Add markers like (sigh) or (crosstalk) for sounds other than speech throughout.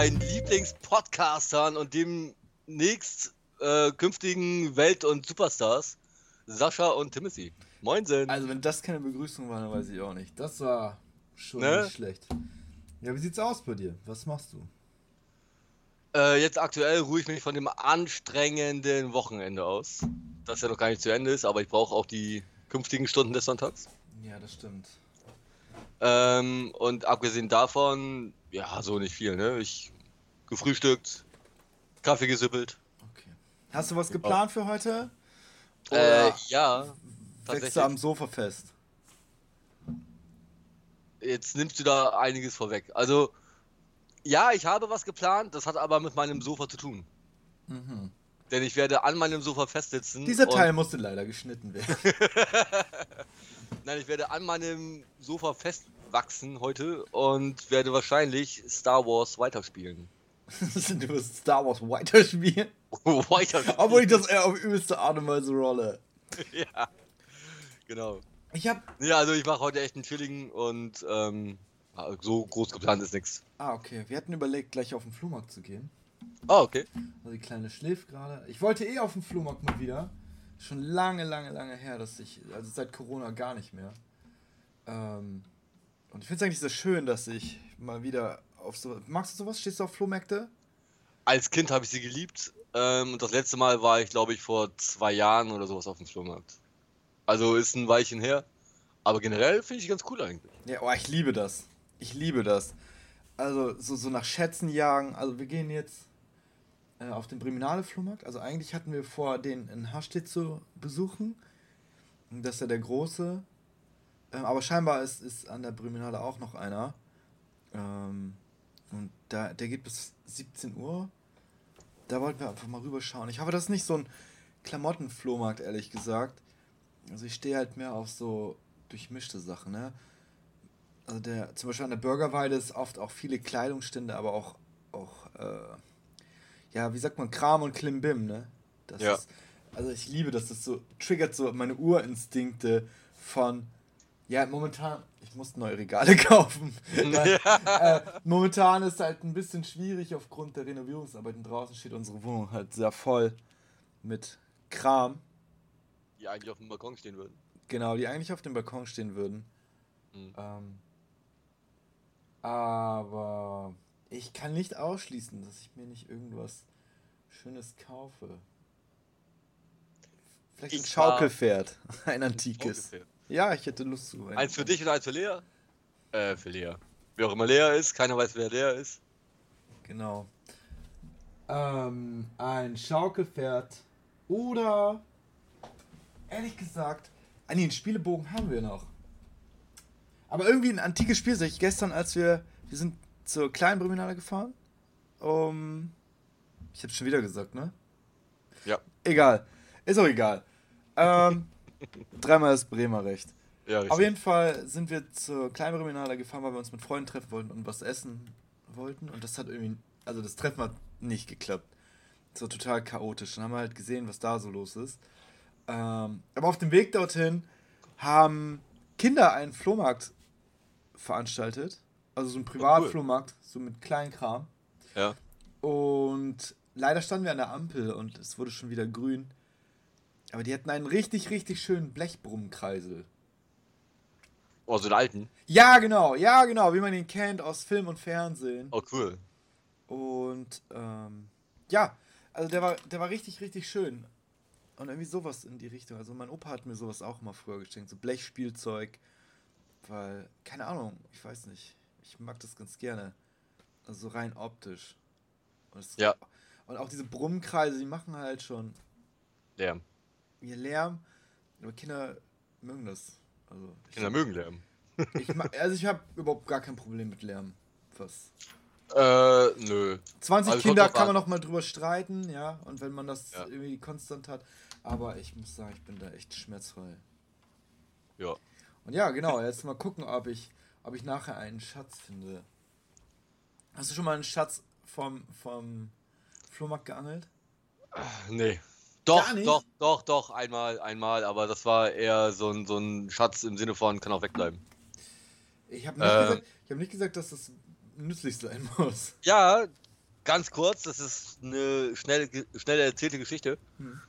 beiden Lieblingspodcastern und demnächst äh, künftigen Welt- und Superstars, Sascha und Timothy. Moinsen. Also, wenn das keine Begrüßung war, dann weiß ich auch nicht. Das war schon Ne? nicht schlecht. Ja, wie sieht's aus bei dir? Was machst du? Äh, jetzt aktuell ruhe ich mich von dem anstrengenden Wochenende aus, das ja noch gar nicht zu Ende ist, aber ich brauche auch die künftigen Stunden des Sonntags. Ja, das stimmt. Ähm, und abgesehen davon, ja, so nicht viel, ne? Ich gefrühstückt, Kaffee gesippelt. Okay. Hast du was geplant für heute? Äh, Oder ja, wächst du am Sofa fest? Jetzt nimmst du da einiges vorweg. Also, ja, ich habe was geplant, das hat aber mit meinem Sofa zu tun. Mhm. Denn ich werde an meinem Sofa festsitzen. Dieser Teil musste leider geschnitten werden. (laughs) Nein, ich werde an meinem Sofa festwachsen heute und werde wahrscheinlich Star Wars weiterspielen. (laughs) du wirst Star Wars weiterspielen. (laughs) weiterspielen. Obwohl ich das eher auf übelste Art und Weise rolle. (laughs) ja. Genau. Ich hab. Ja, also ich mache heute echt einen chilligen und ähm, so groß geplant ist nichts. Ah, okay. Wir hatten überlegt, gleich auf den Flohmarkt zu gehen. Ah, okay. Also die Kleine schläft gerade. Ich wollte eh auf den Flohmarkt mal wieder. Schon lange, lange, lange her, dass ich, also seit Corona gar nicht mehr. Ähm, und ich finde es eigentlich sehr schön, dass ich mal wieder auf so. Magst du sowas? Stehst du auf Flohmärkte? Als Kind habe ich sie geliebt ähm, und das letzte Mal war ich, glaube ich, vor zwei Jahren oder sowas auf dem Flohmarkt. Also ist ein Weilchen her. Aber generell finde ich ganz cool eigentlich. Ja, oh, ich liebe das. Ich liebe das. Also so, so nach Schätzen jagen. Also wir gehen jetzt äh, auf den Breminale Flohmarkt. Also eigentlich hatten wir vor, den in Hastedt zu besuchen. Das ist ja der große. Ähm, aber scheinbar ist, ist an der Breminale auch noch einer. Ähm, und da, der geht bis 17 Uhr. Da wollten wir einfach mal rüberschauen. Ich hoffe, das ist nicht so ein Klamottenflohmarkt, ehrlich gesagt. Also ich stehe halt mehr auf so durchmischte Sachen, ne? Also der, zum Beispiel an der Burgerweide ist oft auch viele Kleidungsstände, aber auch, auch äh, ja, wie sagt man, Kram und Klimbim, ne? Das Ja. ist, also ich liebe das, das so triggert so meine Urinstinkte von, ja, momentan, ich muss neue Regale (laughs) kaufen. Weil, äh, momentan ist halt ein bisschen schwierig aufgrund der Renovierungsarbeiten. Draußen steht unsere Wohnung halt sehr voll mit Kram, Die eigentlich auf dem Balkon stehen würden. genau, die eigentlich auf dem Balkon stehen würden. Mhm. Ähm, aber ich kann nicht ausschließen, dass ich mir nicht irgendwas Schönes kaufe. Vielleicht ein Ich war- Schaukelpferd, (laughs) ein antikes. Ungefähr. Ja, ich hätte Lust zu. Eins für dich oder eins für Lea? Äh, für Lea. Wer auch immer Lea ist, keiner weiß, wer Lea ist. Genau. Ähm, ein Schaukelpferd oder ehrlich gesagt, ah nee, einen Spielebogen haben wir noch. Aber irgendwie ein antikes Spiel. Sag ich gestern, als wir wir sind zur kleinen Breminale gefahren. Um, ich hab's schon wieder gesagt, ne? Ja. Egal. Ist auch egal. Ähm, (laughs) dreimal das Bremer Recht. Ja, richtig. Auf jeden Fall sind wir zur kleinen Breminale gefahren, weil wir uns mit Freunden treffen wollten und was essen wollten. Und das hat irgendwie, also das Treffen hat nicht geklappt. So total chaotisch. Dann haben wir halt gesehen, was da so los ist. Ähm, aber auf dem Weg dorthin haben Kinder einen Flohmarkt veranstaltet. Also so einen Privatflohmarkt, so mit Kleinkram. Ja. Und leider standen wir an der Ampel und es wurde schon wieder grün. Aber die hatten einen richtig, richtig schönen Blechbrummenkreisel. Oh, so einen alten. Ja, genau, ja, genau, wie man ihn kennt aus Film und Fernsehen. Oh, cool. Und ähm, ja, also der war, der war richtig, richtig schön. Und irgendwie sowas in die Richtung. Also mein Opa hat mir sowas auch mal früher geschenkt, so Blechspielzeug. Weil, keine Ahnung, ich weiß nicht. Ich mag das ganz gerne. Also so rein optisch. Und Ja. Und auch diese Brummenkreise, die machen halt schon Lärm. ihr Lärm. Aber Kinder mögen das. Also Kinder mögen Lärm. ich ma- also ich habe überhaupt gar kein Problem mit Lärm. Was? Äh, nö. 20 Also Kinder kann man an. noch mal drüber streiten, ja, und wenn man das Ja. irgendwie konstant hat. Aber ich muss sagen, ich bin da echt schmerzfrei. Ja. Und ja, genau, jetzt mal gucken, ob ich, ob ich nachher einen Schatz finde. Hast du schon mal einen Schatz vom, vom Flohmarkt geangelt? Nee. Doch, doch, doch, doch, einmal, einmal, aber das war eher so ein, so ein Schatz im Sinne von, kann auch wegbleiben. Ich habe nicht, äh, gesagt, hab nicht gesagt, dass das nützlich sein muss. Ja, ganz kurz, das ist eine schnell, schnell erzählte Geschichte. Hm.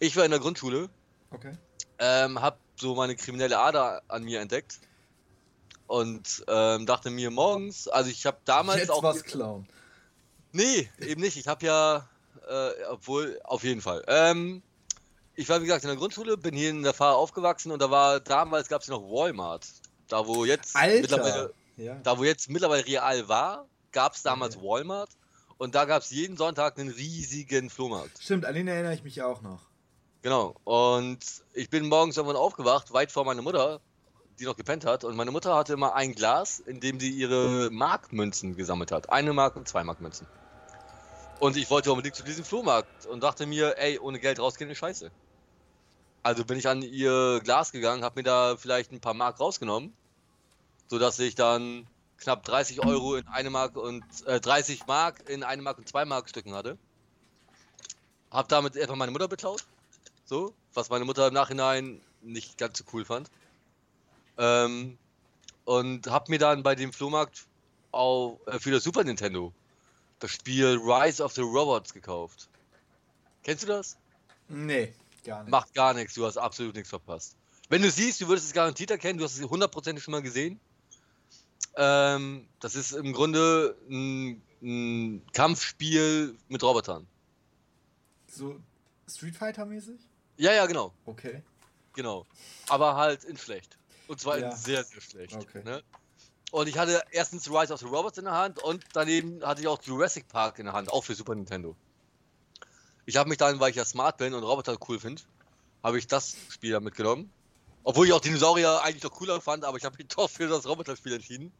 Ich war in der Grundschule. Okay. Ähm, hab so meine kriminelle Ader an mir entdeckt. Und ähm, dachte mir morgens, also ich habe damals Jetzt auch. was klauen. Nee, eben nicht. Ich habe ja, äh, obwohl, auf jeden Fall. Ähm, ich war wie gesagt in der Grundschule, bin hier in der Fahrer aufgewachsen und da war damals gab es noch Walmart. Da wo jetzt Alter. mittlerweile, ja. da wo jetzt mittlerweile real war, gab es damals okay. Walmart und da gab es jeden Sonntag einen riesigen Flohmarkt. Stimmt, an den erinnere ich mich auch noch. Genau. Und ich bin morgens irgendwann aufgewacht, weit vor meiner Mutter, die noch gepennt hat. Und meine Mutter hatte immer ein Glas, in dem sie ihre Markmünzen gesammelt hat. Eine Mark und zwei Markmünzen. Und ich wollte unbedingt zu diesem Flohmarkt und dachte mir, ey, ohne Geld rausgehen ist scheiße. Also bin ich an ihr Glas gegangen, habe mir da vielleicht ein paar Mark rausgenommen, sodass ich dann knapp 30 Euro in eine Mark und äh, 30 Mark in eine Mark und zwei Mark Stücken hatte. Hab damit etwa meine Mutter beklaut. So, was meine Mutter im Nachhinein nicht ganz so cool fand. Ähm, und hab mir dann bei dem Flohmarkt auch äh, für das Super Nintendo das Spiel Rise of the Robots gekauft. Kennst du das? Nee, gar nicht. Macht gar nichts, du hast absolut nichts verpasst. Wenn du siehst, du würdest es garantiert erkennen, du hast es hundertprozentig schon mal gesehen. Ähm, das ist im Grunde ein, ein, Kampfspiel mit Robotern. So Street Fighter mäßig? Ja, ja, genau. Okay. Genau. Aber halt in schlecht. Und zwar ja. in sehr, sehr schlecht. Okay. Ne? Und ich hatte erstens Rise of the Robots in der Hand und daneben hatte ich auch Jurassic Park in der Hand, auch für Super Nintendo. Ich habe mich dann, weil ich ja smart bin und Roboter cool finde, habe ich das Spiel dann mitgenommen. Obwohl ich auch Dinosaurier eigentlich doch cooler fand, aber ich habe mich (laughs) doch für das Roboterspiel entschieden.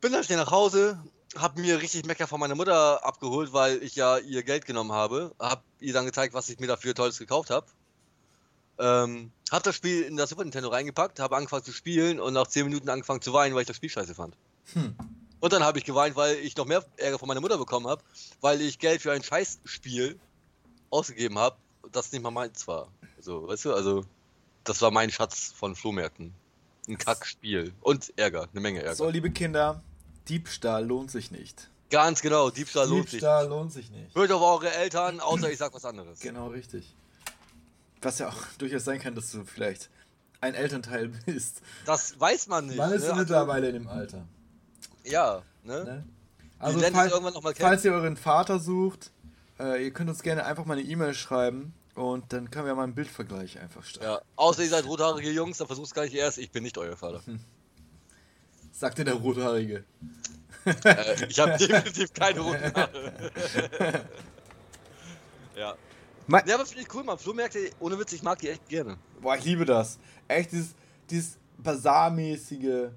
Bin dann schnell nach Hause, habe mir richtig Mecker von meiner Mutter abgeholt, weil ich ja ihr Geld genommen habe. Habe ihr dann gezeigt, was ich mir dafür Tolles gekauft habe. Ähm, hab das Spiel in das Super Nintendo reingepackt, habe angefangen zu spielen und nach 10 Minuten angefangen zu weinen, weil ich das Spiel scheiße fand. Hm. Und dann habe ich geweint, weil ich noch mehr Ärger von meiner Mutter bekommen habe, weil ich Geld für ein Scheißspiel ausgegeben habe, das nicht mal meins war. Also, weißt du, also, das war mein Schatz von Flohmärkten. Ein Kackspiel. Und Ärger, eine Menge Ärger. So, liebe Kinder, Diebstahl lohnt sich nicht. Ganz genau, Diebstahl, lohnt sich. Diebstahl lohnt sich nicht. Hört auf eure Eltern, außer ich sag was anderes. Genau, richtig. Was ja auch (laughs) durchaus sein kann, dass du vielleicht ein Elternteil (laughs) bist. Das weiß man nicht. Man ist ne? mittlerweile in dem Alter. Ja, ne? ne? Also, falls, falls, ihr euren Vater sucht, äh, ihr könnt uns gerne einfach mal eine E-Mail schreiben und dann können wir mal einen Bildvergleich einfach starten. Ja, außer ihr seid rothaarige Jungs, dann versucht es gar nicht erst. Ich bin nicht euer Vater. Hm. Sagte der Rothaarige. äh, ich habe (laughs) definitiv keine roten Haare. ja. Me ja, aber finde ich cool, man. Flohmärkte, ohne Witz, ich mag die echt gerne. Boah, ich liebe das. Echt, dieses, dieses Basarmäßige.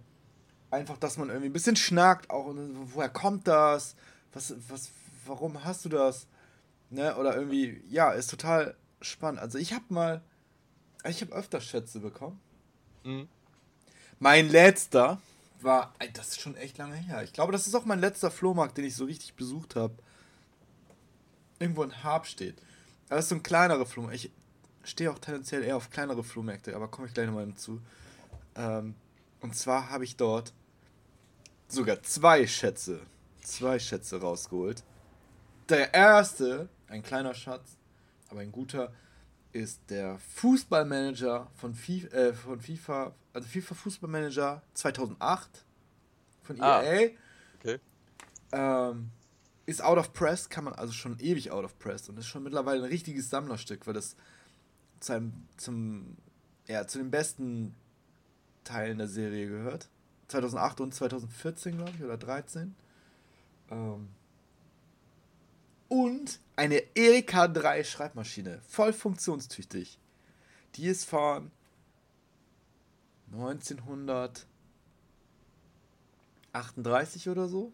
Einfach, dass man irgendwie ein bisschen schnackt auch. Woher kommt das? Was, was, warum hast du das? Ne? Oder irgendwie, ja, ist total spannend. Also ich habe mal, ich habe öfter Schätze bekommen. Mhm. Mein letzter war, das ist schon echt lange her. Ich glaube, das ist auch mein letzter Flohmarkt, den ich so richtig besucht habe. Irgendwo in Harp steht. Das ist so ein kleinerer Flohmarkt. Ich stehe auch tendenziell eher auf kleinere Flohmärkte, aber komme ich gleich nochmal zu. Ähm, und zwar habe ich dort sogar zwei Schätze, zwei Schätze rausgeholt. Der erste, ein kleiner Schatz, aber ein guter, ist der Fußballmanager von FIFA, äh, von FIFA also FIFA Fußballmanager 2008 von EA. Ah, okay. Ähm, ist out of press, kann man also schon ewig out of press und ist schon mittlerweile ein richtiges Sammlerstück, weil das zu einem, zum, ja, zu den besten Teilen der Serie gehört. 2008 und 2014, glaube ich, oder 13. Ähm, und eine Erika 3 Schreibmaschine, voll funktionstüchtig. Die ist von 1938 oder so.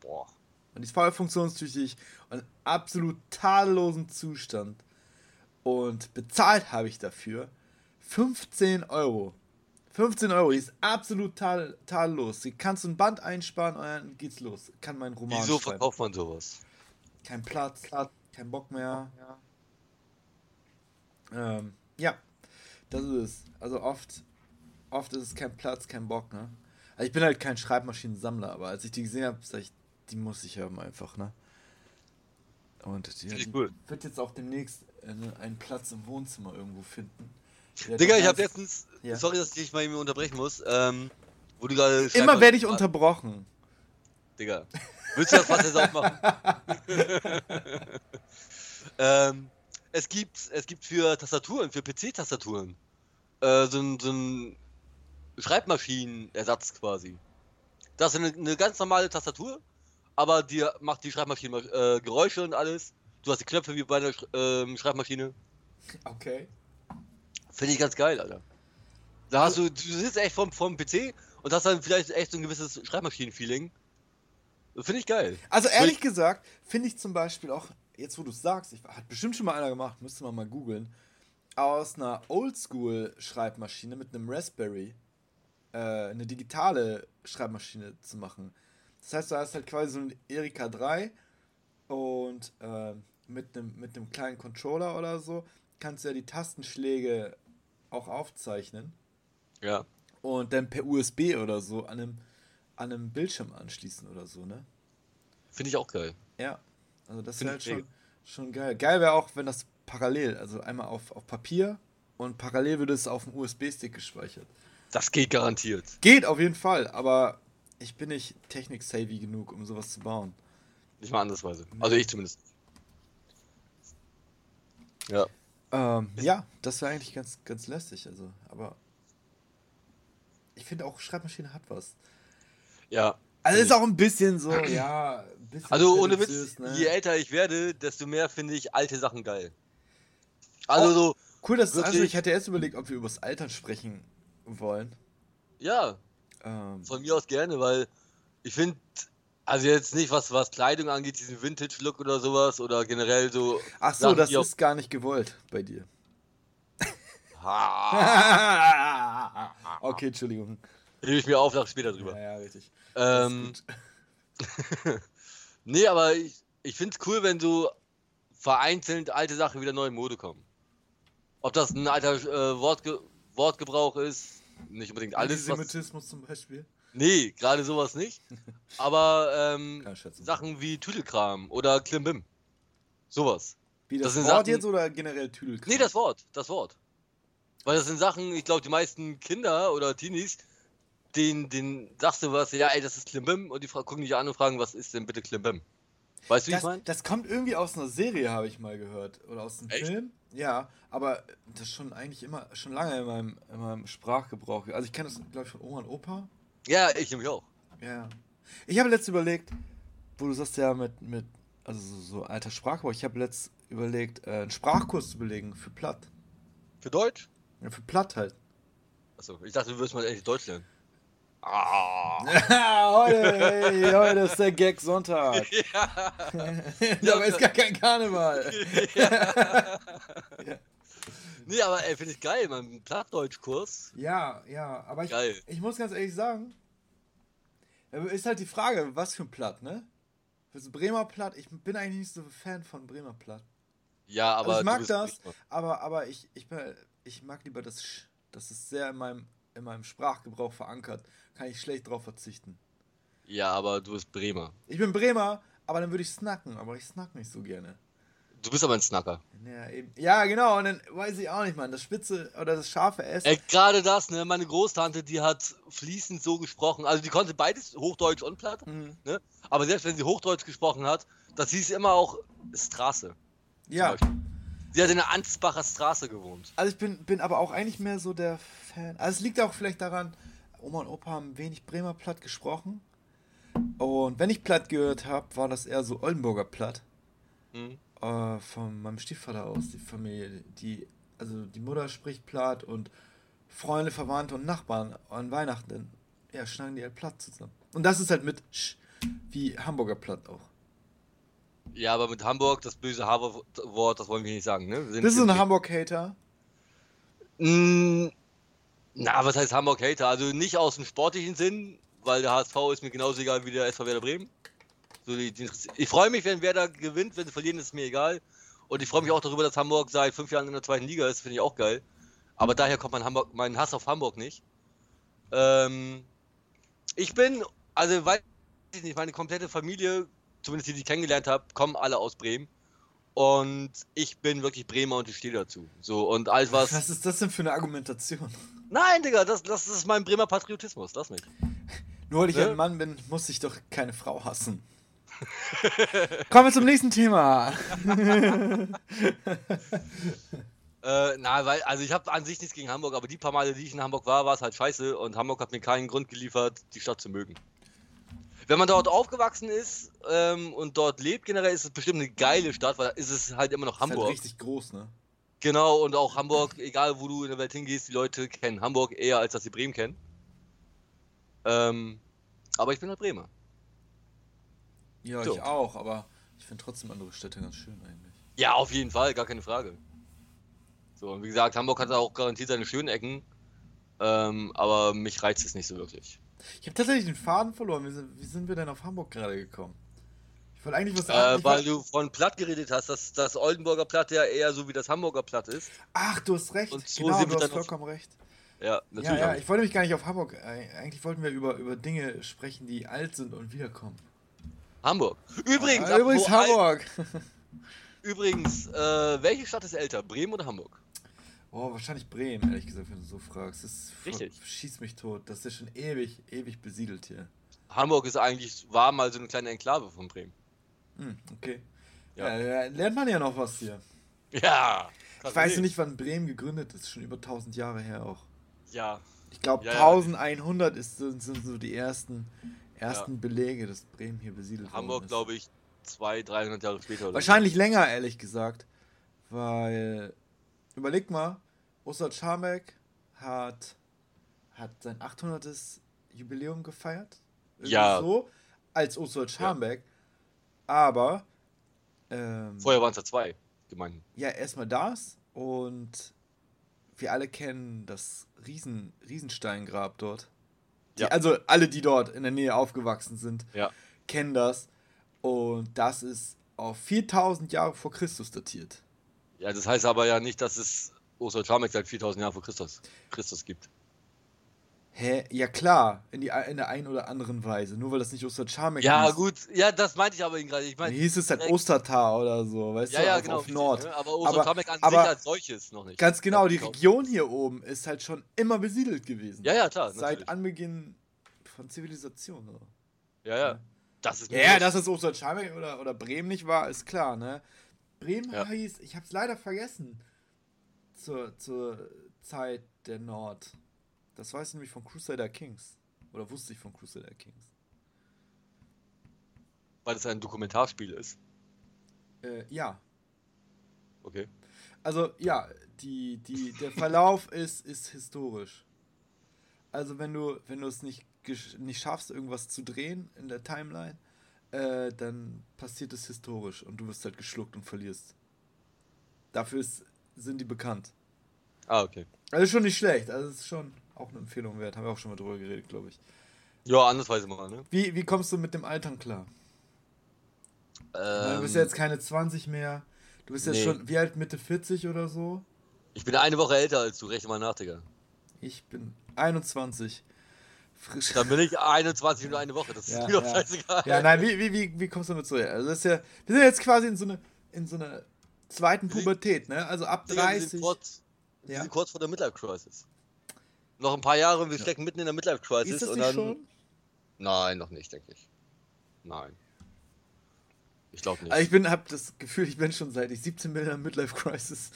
Boah. Und die ist voll funktionstüchtig und absolut tadellosen Zustand. Und bezahlt habe ich dafür 15 Euro. 15 Euro, die ist absolut tal tadellos. Sie kannst du ein Band einsparen und dann geht's los. Kann mein Roman Wieso schreiben. verkauft man sowas? Kein Platz, kein Bock mehr. Ja. Ähm, ja, das ist es. Also oft, oft ist es kein Platz, kein Bock, ne? Also ich bin halt kein Schreibmaschinensammler, aber als ich die gesehen habe, sag ich, die muss ich haben einfach, ne? Und die, die cool. wird jetzt auch demnächst einen Platz im Wohnzimmer irgendwo finden. Digga, ich habe letztens, ja. sorry, dass ich dich mal unterbrechen muss, ähm, wo du gerade. Immer werde ich unterbrochen. Digga, willst du das Fass jetzt aufmachen? (laughs) ähm, es gibt, es gibt für Tastaturen, für PC-Tastaturen, äh, so, ein, so ein Schreibmaschinenersatz quasi. Das ist eine, eine, ganz normale Tastatur, aber die macht die Schreibmaschine äh, Geräusche und alles. Du hast die Knöpfe wie bei einer äh, Schreibmaschine. Okay. Finde ich ganz geil, Alter. Da hast du, du sitzt echt vom, vom PC und hast dann vielleicht echt so ein gewisses Schreibmaschinen-Feeling. Finde ich geil. Also ehrlich ich, gesagt, finde ich zum Beispiel auch, jetzt wo du es sagst, ich, hat bestimmt schon mal einer gemacht, müsste man mal googeln, aus einer Oldschool-Schreibmaschine mit einem Raspberry äh, eine digitale Schreibmaschine zu machen. Das heißt, du hast halt quasi so ein Erika 3 und äh, mit einem mit kleinen Controller oder so kannst du ja die Tastenschläge auch aufzeichnen. Ja. Und dann per USB oder so an einem, an einem Bildschirm anschließen oder so, ne? Finde ich auch geil. Ja. Also das wäre halt schon, schon geil. Geil wäre auch, wenn das parallel, also einmal auf, auf Papier und parallel würde es auf dem USB-Stick gespeichert. Das geht garantiert. Geht auf jeden Fall, aber ich bin nicht technik-savvy genug, um sowas zu bauen. Nicht mal andersweise. Also ich zumindest. Ja. Ähm, ja, das wäre eigentlich ganz, ganz lästig, also, aber ich finde auch Schreibmaschine hat was. Ja. Also ist auch ein bisschen so, ja. Bisschen also ohne Witz, ne? je älter ich werde, desto mehr finde ich alte Sachen geil. Also oh, so. Cool, dass wirklich, also ich hatte erst überlegt, ob wir über das Altern sprechen wollen. Ja. Ähm. Von mir aus gerne, weil ich finde, also jetzt nicht was, was Kleidung angeht, diesen Vintage-Look oder sowas oder generell so. Ach so, Sachen, das ist gar nicht gewollt bei dir. (laughs) okay, Entschuldigung. Hebe ich mir auf, nach später drüber. Ja, ja, richtig. Ähm, (laughs) nee, aber ich, ich finde es cool, wenn so vereinzelt alte Sachen wieder neu in Mode kommen. Ob das ein alter äh, Wortge Wortgebrauch ist, nicht unbedingt alles. Antisemitismus zum Beispiel. Nee, gerade sowas nicht. (laughs) Aber ähm, Sachen wie Tüdelkram oder Klimbim. Sowas. Wie das, das Wort Sachen, jetzt oder generell Tüdelkram? Nee, das Wort. Das Wort. Weil das sind Sachen, ich glaube, die meisten Kinder oder Teenies, denen, denen sagst du was, ja, ey, das ist Klimbim und die gucken dich an und fragen, was ist denn bitte Klimbim? Weißt du, wie ich meine? Das kommt irgendwie aus einer Serie, habe ich mal gehört. Oder aus einem Echt? Film. Ja, aber das ist schon eigentlich immer, schon lange in meinem, in meinem Sprachgebrauch. Also ich kenne das, glaube ich, von Oma und Opa. Ja, ich nämlich auch. Ja. Ich habe letztens überlegt, wo du sagst ja mit, mit also so, so alter Sprachgebrauch, ich habe letztens überlegt, äh, einen Sprachkurs zu belegen für Platt. Für Deutsch? Ja, für Platt halt. Achso, ich dachte, du würdest mal endlich Deutsch lernen. Ah. (laughs) heute, heute ist der Gag Sonntag. (laughs) (laughs) Ja. aber ist gar kein Karneval. ja. ja. Nee, aber ey, finde ich geil, mein Plattdeutschkurs. Ja, ja, aber ich, geil. ich muss ganz ehrlich sagen, ist halt die Frage, was für ein Platt, ne? Für Bremer Platt, ich bin eigentlich nicht so Fan von Bremer Platt. Ja, aber. Also ich mag das, aber, aber ich, ich, bin, ich mag lieber das Sch. Das ist sehr in meinem, in meinem Sprachgebrauch verankert. Kann ich schlecht drauf verzichten. Ja, aber du bist Bremer. Ich bin Bremer, aber dann würde ich snacken, aber ich snack nicht so gerne. Du bist aber ein Snacker. Ja, eben. ja, genau, und dann weiß ich auch nicht, man, das spitze oder das scharfe S. Äh, Gerade das, ne, meine Großtante, die hat fließend so gesprochen, also die konnte beides, Hochdeutsch und Platt, mhm. ne? aber selbst wenn sie Hochdeutsch gesprochen hat, das hieß immer auch Straße. Ja. Sie hat in der Ansbacher Straße gewohnt. Also ich bin, bin aber auch eigentlich mehr so der Fan. Also es liegt auch vielleicht daran, Oma und Opa haben wenig Bremer Platt gesprochen. Und wenn ich Platt gehört habe, war das eher so Oldenburger Platt. Mhm. Äh, von meinem Stiefvater aus, die Familie. Die, also die Mutter spricht Platt und Freunde, Verwandte und Nachbarn an Weihnachten, ja, schneiden die halt Platt zusammen. Und das ist halt mit Sch, wie Hamburger Platt auch. Ja, aber mit Hamburg, das böse Wort, das wollen wir nicht sagen, ne? Bist du ein Hamburg-Hater? Mm, na, was heißt Hamburg-Hater? Also nicht aus dem sportlichen Sinn, weil der HSV ist mir genauso egal wie der SV Werder Bremen. So, die, die, ich freue mich, wenn Werder gewinnt, wenn sie verlieren, ist mir egal. Und ich freue mich auch darüber, dass Hamburg seit fünf Jahren in der zweiten Liga ist, finde ich auch geil. Aber daher kommt mein, Hamburg, mein Hass auf Hamburg nicht. Ähm, Ich bin, also weiß ich nicht, meine komplette Familie, zumindest die, die ich kennengelernt habe, kommen alle aus Bremen. Und ich bin wirklich Bremer und ich stehe dazu. So, und alles was. Was ist das denn für eine Argumentation? Nein, Digga, das, das ist mein Bremer Patriotismus, das nicht. Nur weil ich Ne? ein Mann bin, muss ich doch keine Frau hassen. (laughs) Kommen wir zum nächsten Thema. (laughs) Äh, na, weil, also ich habe an sich nichts gegen Hamburg, aber die paar Male, die ich in Hamburg war, war es halt scheiße und Hamburg hat mir keinen Grund geliefert, die Stadt zu mögen. Wenn man dort aufgewachsen ist ähm, und dort lebt, generell ist es bestimmt eine geile Stadt, weil da ist es halt immer noch Ist halt Hamburg. richtig groß, ne? Genau, und auch Hamburg, egal wo du in der Welt hingehst, die Leute kennen Hamburg eher, als dass sie Bremen kennen. Ähm, aber ich bin halt Bremer. Ja, So. ich auch, aber ich finde trotzdem andere Städte ganz schön eigentlich. Ja, auf jeden Fall, gar keine Frage. So, und wie gesagt, Hamburg hat auch garantiert seine schönen Ecken, ähm, aber mich reizt es nicht so wirklich. Ich habe tatsächlich den Faden verloren. Wie sind, wie sind wir denn auf Hamburg gerade gekommen? Ich wollte eigentlich was Äh, sagen. ich weil du von Platt geredet hast, dass das Oldenburger Platt ja eher so wie das Hamburger Platt ist. Ach, du hast recht. Und so genau, sind du wir hast vollkommen recht. Ja, Ja, natürlich. ja, auch. ich wollte mich gar nicht auf Hamburg. äh, Eigentlich wollten wir über, über Dinge sprechen, die alt sind und wiederkommen. Hamburg. Übrigens, Ah, übrigens Hamburg. Alt, übrigens, äh, welche Stadt ist älter? Bremen oder Hamburg? Oh, wahrscheinlich Bremen, ehrlich gesagt, wenn du so fragst. Das Richtig. schießt mich tot. Das ist schon ewig, ewig besiedelt hier. Hamburg ist eigentlich, war mal so eine kleine Enklave von Bremen. Hm, okay. Ja. Ja. ja, lernt man ja noch was hier. Ja. Ich weiß nicht, wann Bremen gegründet ist. Schon über 1000 Jahre her auch. Ja, Ich glaube, Ja, ja. 1100 ist, sind, sind so die ersten, ersten Belege, dass Bremen hier besiedelt Hamburg, worden ist. glaube ich, 200, 300 Jahre später. Oder so. Wahrscheinlich länger, ehrlich gesagt. Weil, überleg mal, Ossard Scharmbeck hat, hat sein 800. Jubiläum gefeiert. Irgendwie Ja. So, als Ossard Scharmbeck. Aber, ähm, Vorher waren es ja zwei Gemeinden. ja, erstmal das und wir alle kennen das Riesen, Riesensteingrab dort. Die, Ja. Also alle, die dort in der Nähe aufgewachsen sind, Ja. kennen das. Und das ist auf 4000 Jahre vor Christus datiert. Ja, das heißt aber ja nicht, dass es Ursula Scharmeck seit 4000 Jahren vor Christus, Christus gibt. Hä? Ja klar, in, die, in der einen oder anderen Weise. Nur weil das nicht Ostercharmek Ja, hieß. gut, ja, das meinte ich aber eben gerade. Ich meine, hieß es halt direkt- Ostertar oder so, weißt ja, du, ja, auf, genau. auf Nord. Ne? Aber Scharmeck an aber sich als solches noch nicht. Ganz genau, die Ja, Region hier oben ist halt schon immer besiedelt gewesen. Ja, ja, klar. Seit natürlich. Anbeginn von Zivilisation. Oder? Ja, ja. Das ist Ja, ja, dass es Ostercharmek oder, oder Bremen nicht war, ist klar, ne? Bremen Ja. hieß, ich hab's leider vergessen, zur, zur Zeit der Nord. Das weiß ich nämlich von Crusader Kings. Oder wusste ich von Crusader Kings. Weil es ein Dokumentarspiel ist. Äh, ja, Okay. Also ja, die, die, der Verlauf (laughs) ist, ist historisch. Also wenn du, wenn du es nicht, nicht schaffst, irgendwas zu drehen in der Timeline, äh, dann passiert es historisch und du wirst halt geschluckt und verlierst. Dafür ist, sind die bekannt. Ah, okay. Also schon nicht schlecht, also ist schon auch eine Empfehlung wert. Haben wir auch schon mal drüber geredet, glaube ich. Ja, andersweise mal, ne? Wie, wie kommst du mit dem Altern klar? Weil du bist Ähm, ja jetzt keine 20 mehr. Du bist jetzt nee. schon, wie alt, Mitte 40 oder so? ich bin eine Woche älter als du, rechne mal nach, Digga. Ich bin 21. Frisch. Dann bin ich 21 und eine Woche, das ist Ja, mir doch ja. scheißegal. Ja, nein, wie, wie, wie, wie kommst du damit zu? Also das ist ja, wir sind jetzt quasi in so einer in so einer zweiten Wir Pubertät, ne? Also ab Digga, wir 30. sind kurz, wir sind kurz vor der Midlife Crisis. Noch ein paar Jahre und wir stecken mitten in der Midlife Crisis. Ist das nicht dann, schon? Nein, noch nicht, denke ich. Nein. Ich glaube nicht. Also ich bin, hab das Gefühl, ich bin schon seit ich 17 bin in der Midlife Crisis.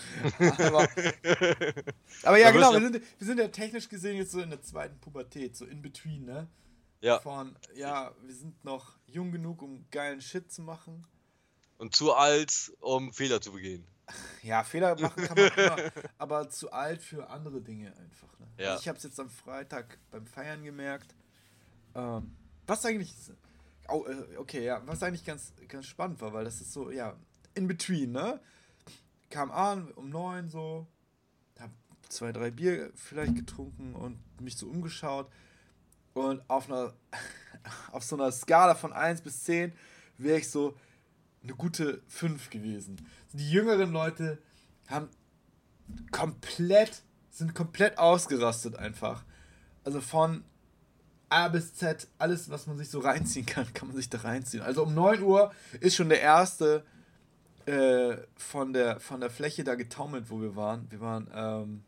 Aber, (laughs) aber ja, genau, wir sind, wir sind ja technisch gesehen jetzt so in der zweiten Pubertät, so in between, ne? ja, Von, ja, wir sind noch jung genug, um geilen Shit zu machen. und zu alt, um Fehler zu begehen. (laughs) Ja, Fehler machen kann man immer, aber zu alt für andere Dinge einfach. Ne? Ja. Also ich habe es jetzt am Freitag beim Feiern gemerkt. Ähm, was eigentlich, oh, äh, okay, ja, was eigentlich ganz, ganz spannend war, weil das ist so, ja, in between, ne? Kam an um neun so, hab zwei, drei Bier vielleicht getrunken und mich so umgeschaut und auf einer, (laughs) auf so einer Skala von 1 bis 10 wäre ich so eine gute 5 gewesen. Die jüngeren Leute haben komplett, sind komplett ausgerastet einfach. Also von A bis Z, alles, was man sich so reinziehen kann, kann man sich da reinziehen. Also um 9 Uhr ist schon der erste äh, von, der, von der Fläche da getaumelt, wo wir waren. Wir waren ähm,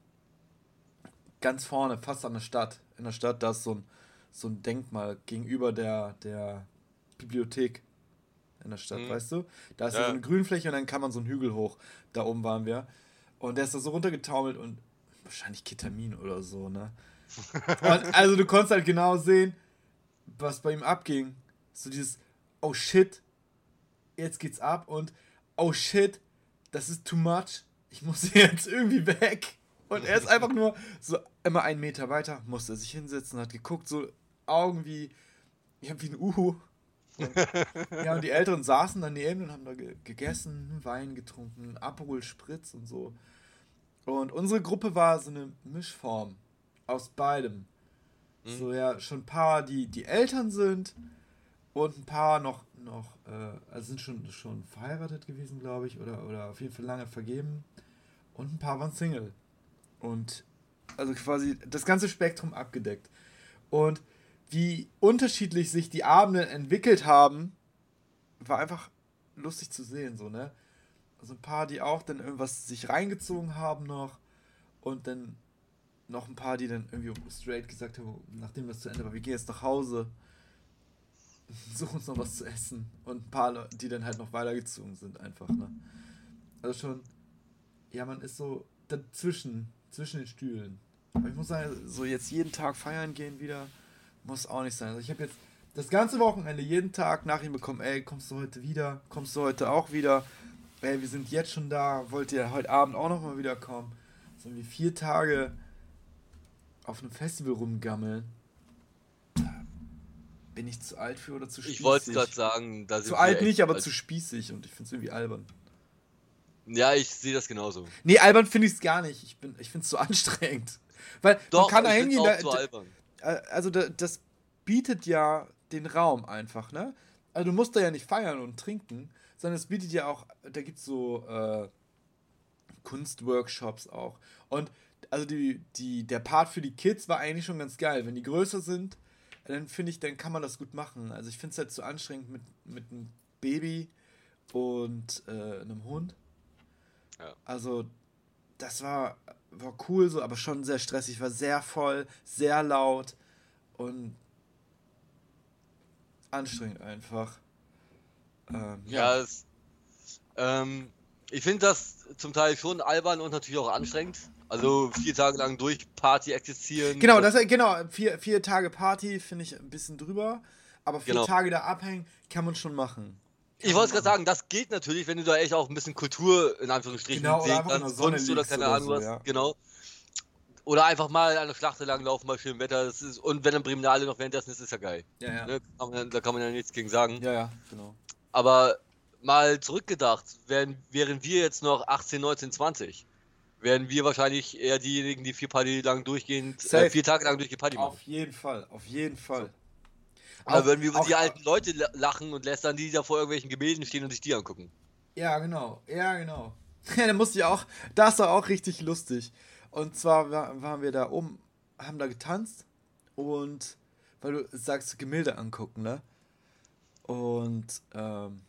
ganz vorne, fast an der Stadt. In der Stadt, da ist so ein, so ein Denkmal gegenüber der, der Bibliothek in der Stadt, mhm. weißt du? Da ist ja. so eine Grünfläche und dann kann man so einen Hügel hoch. Da oben waren wir. Und der ist da so runtergetaumelt und wahrscheinlich Ketamin oder so, ne? Und also du konntest halt genau sehen, was bei ihm abging. So dieses, oh shit, jetzt geht's ab und oh shit, das ist too much. Ich muss (laughs) jetzt irgendwie weg. Und er ist einfach nur so immer einen Meter weiter, musste sich hinsetzen, hat geguckt, so Augen wie, ja, wie ein Uhu. Und, ja, und die Älteren saßen daneben und haben da gegessen, Wein getrunken, Aperol Spritz und so. Und unsere Gruppe war so eine Mischform aus beidem. Mhm. So ja, schon ein paar, die, die Eltern sind und ein paar noch, noch äh, also sind schon, schon verheiratet gewesen, glaube ich, oder, oder auf jeden Fall lange vergeben. Und ein paar waren Single. Und also quasi das ganze Spektrum abgedeckt. Und wie unterschiedlich sich die Abende entwickelt haben, war einfach lustig zu sehen, so, ne? Also ein paar, die auch dann irgendwas sich reingezogen haben noch und dann noch ein paar, die dann irgendwie straight gesagt haben, nachdem das zu Ende war, wir gehen jetzt nach Hause, suchen uns noch was zu essen und ein paar, die dann halt noch weitergezogen sind einfach, ne? Also schon, ja, man ist so dazwischen, zwischen den Stühlen. Aber ich muss sagen, so jetzt jeden Tag feiern gehen wieder, muss auch nicht sein. Also ich habe jetzt das ganze Wochenende jeden Tag nach ihm bekommen, ey, kommst du heute wieder? Kommst du heute auch wieder? Ey, wir sind jetzt schon da, wollt ihr heute Abend auch nochmal wiederkommen? So wie vier Tage auf einem Festival rumgammeln. Bin ich zu alt für oder zu spießig? Ich wollte gerade sagen, da Zu alt nicht, aber alt. zu spießig und ich finde es irgendwie albern. Ja, ich sehe das genauso. Nee, albern finde ich es gar nicht. Ich, ich finde es zu (laughs) anstrengend. Weil Doch, man kann da hingehen. Da, da, also da, das bietet ja den Raum einfach, ne? Also du musst da ja nicht feiern und trinken, sondern es bietet ja auch, da gibt es so äh, Kunstworkshops auch. Und also die, die, der Part für die Kids war eigentlich schon ganz geil. Wenn die größer sind, dann finde ich, dann kann man das gut machen. Also ich finde es halt zu anstrengend mit, mit einem Baby und äh, einem Hund. Ja. Also das war, war cool so, aber schon sehr stressig. War sehr voll, sehr laut und anstrengend einfach. Ähm, ja, ja es, ähm, ich finde das zum Teil schon albern und natürlich auch anstrengend. Also vier Tage lang durch Party existieren. Genau, das, genau vier, vier Tage Party finde ich ein bisschen drüber, aber vier genau. Tage da abhängen kann man schon machen. Ich wollte gerade sagen, das geht natürlich, wenn du da echt auch ein bisschen Kultur in Anführungsstrichen genau, sehen kannst, Kunst oder keine Ahnung so, was, ja. genau. Oder einfach mal an der Schlacht lang laufen bei schönem Wetter. Ist, und wenn dann Breminale noch währenddessen ist, ist ja geil. Ja, ja. Ne? Da kann man ja nichts gegen sagen. Ja, ja, genau. Aber mal zurückgedacht, wären, wären wir jetzt noch 18, 19, 20, wären wir wahrscheinlich eher diejenigen, die vier Party lang durchgehend, äh, vier Tage lang durchgehend Party machen. Auf jeden Fall, auf jeden Fall. So. Aber würden wir über die alten Leute lachen und lästern, die da vor irgendwelchen Gemälden stehen und sich die angucken. Ja, genau. Ja, genau. Ja, (laughs) da musste ich auch, das war auch richtig lustig. Und zwar waren wir da oben, haben da getanzt und, weil du sagst, Gemälde angucken, ne? Und, ähm,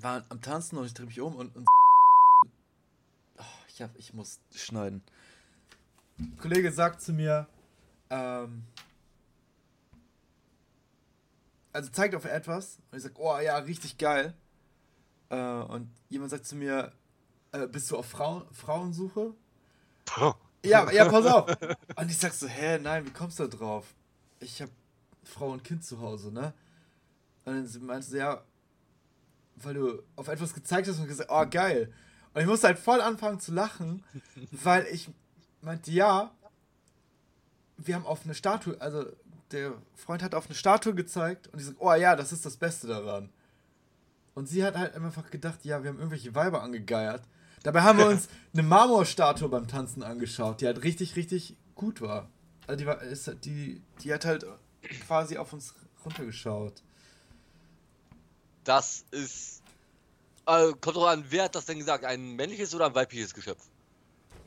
waren am Tanzen und ich drehe mich um und, und ich, hab, ich muss schneiden. Ein Kollege sagt zu mir, ähm, also zeigt auf etwas und ich sage, oh ja, richtig geil. Äh, und jemand sagt zu mir, äh, bist du auf Frau Frauensuche? (laughs) ja, ja, pass auf. Und ich sag so, hä, nein, wie kommst du da drauf? Ich habe Frau und Kind zu Hause, ne? Und dann meinst du, ja, weil du auf etwas gezeigt hast und gesagt, oh geil. Und ich musste halt voll anfangen zu lachen, weil ich meinte, ja, wir haben auf eine Statue, also der Freund hat auf eine Statue gezeigt und die sagt, oh ja, das ist das Beste daran. Und sie hat halt einfach gedacht, ja, wir haben irgendwelche Weiber angegeiert. Dabei haben wir uns (laughs) eine Marmorstatue beim Tanzen angeschaut, die halt richtig, richtig gut war. Also die, war, ist, die, die hat halt quasi auf uns runtergeschaut. Das ist. Also kommt doch an, wer hat das denn gesagt? Ein männliches oder ein weibliches Geschöpf?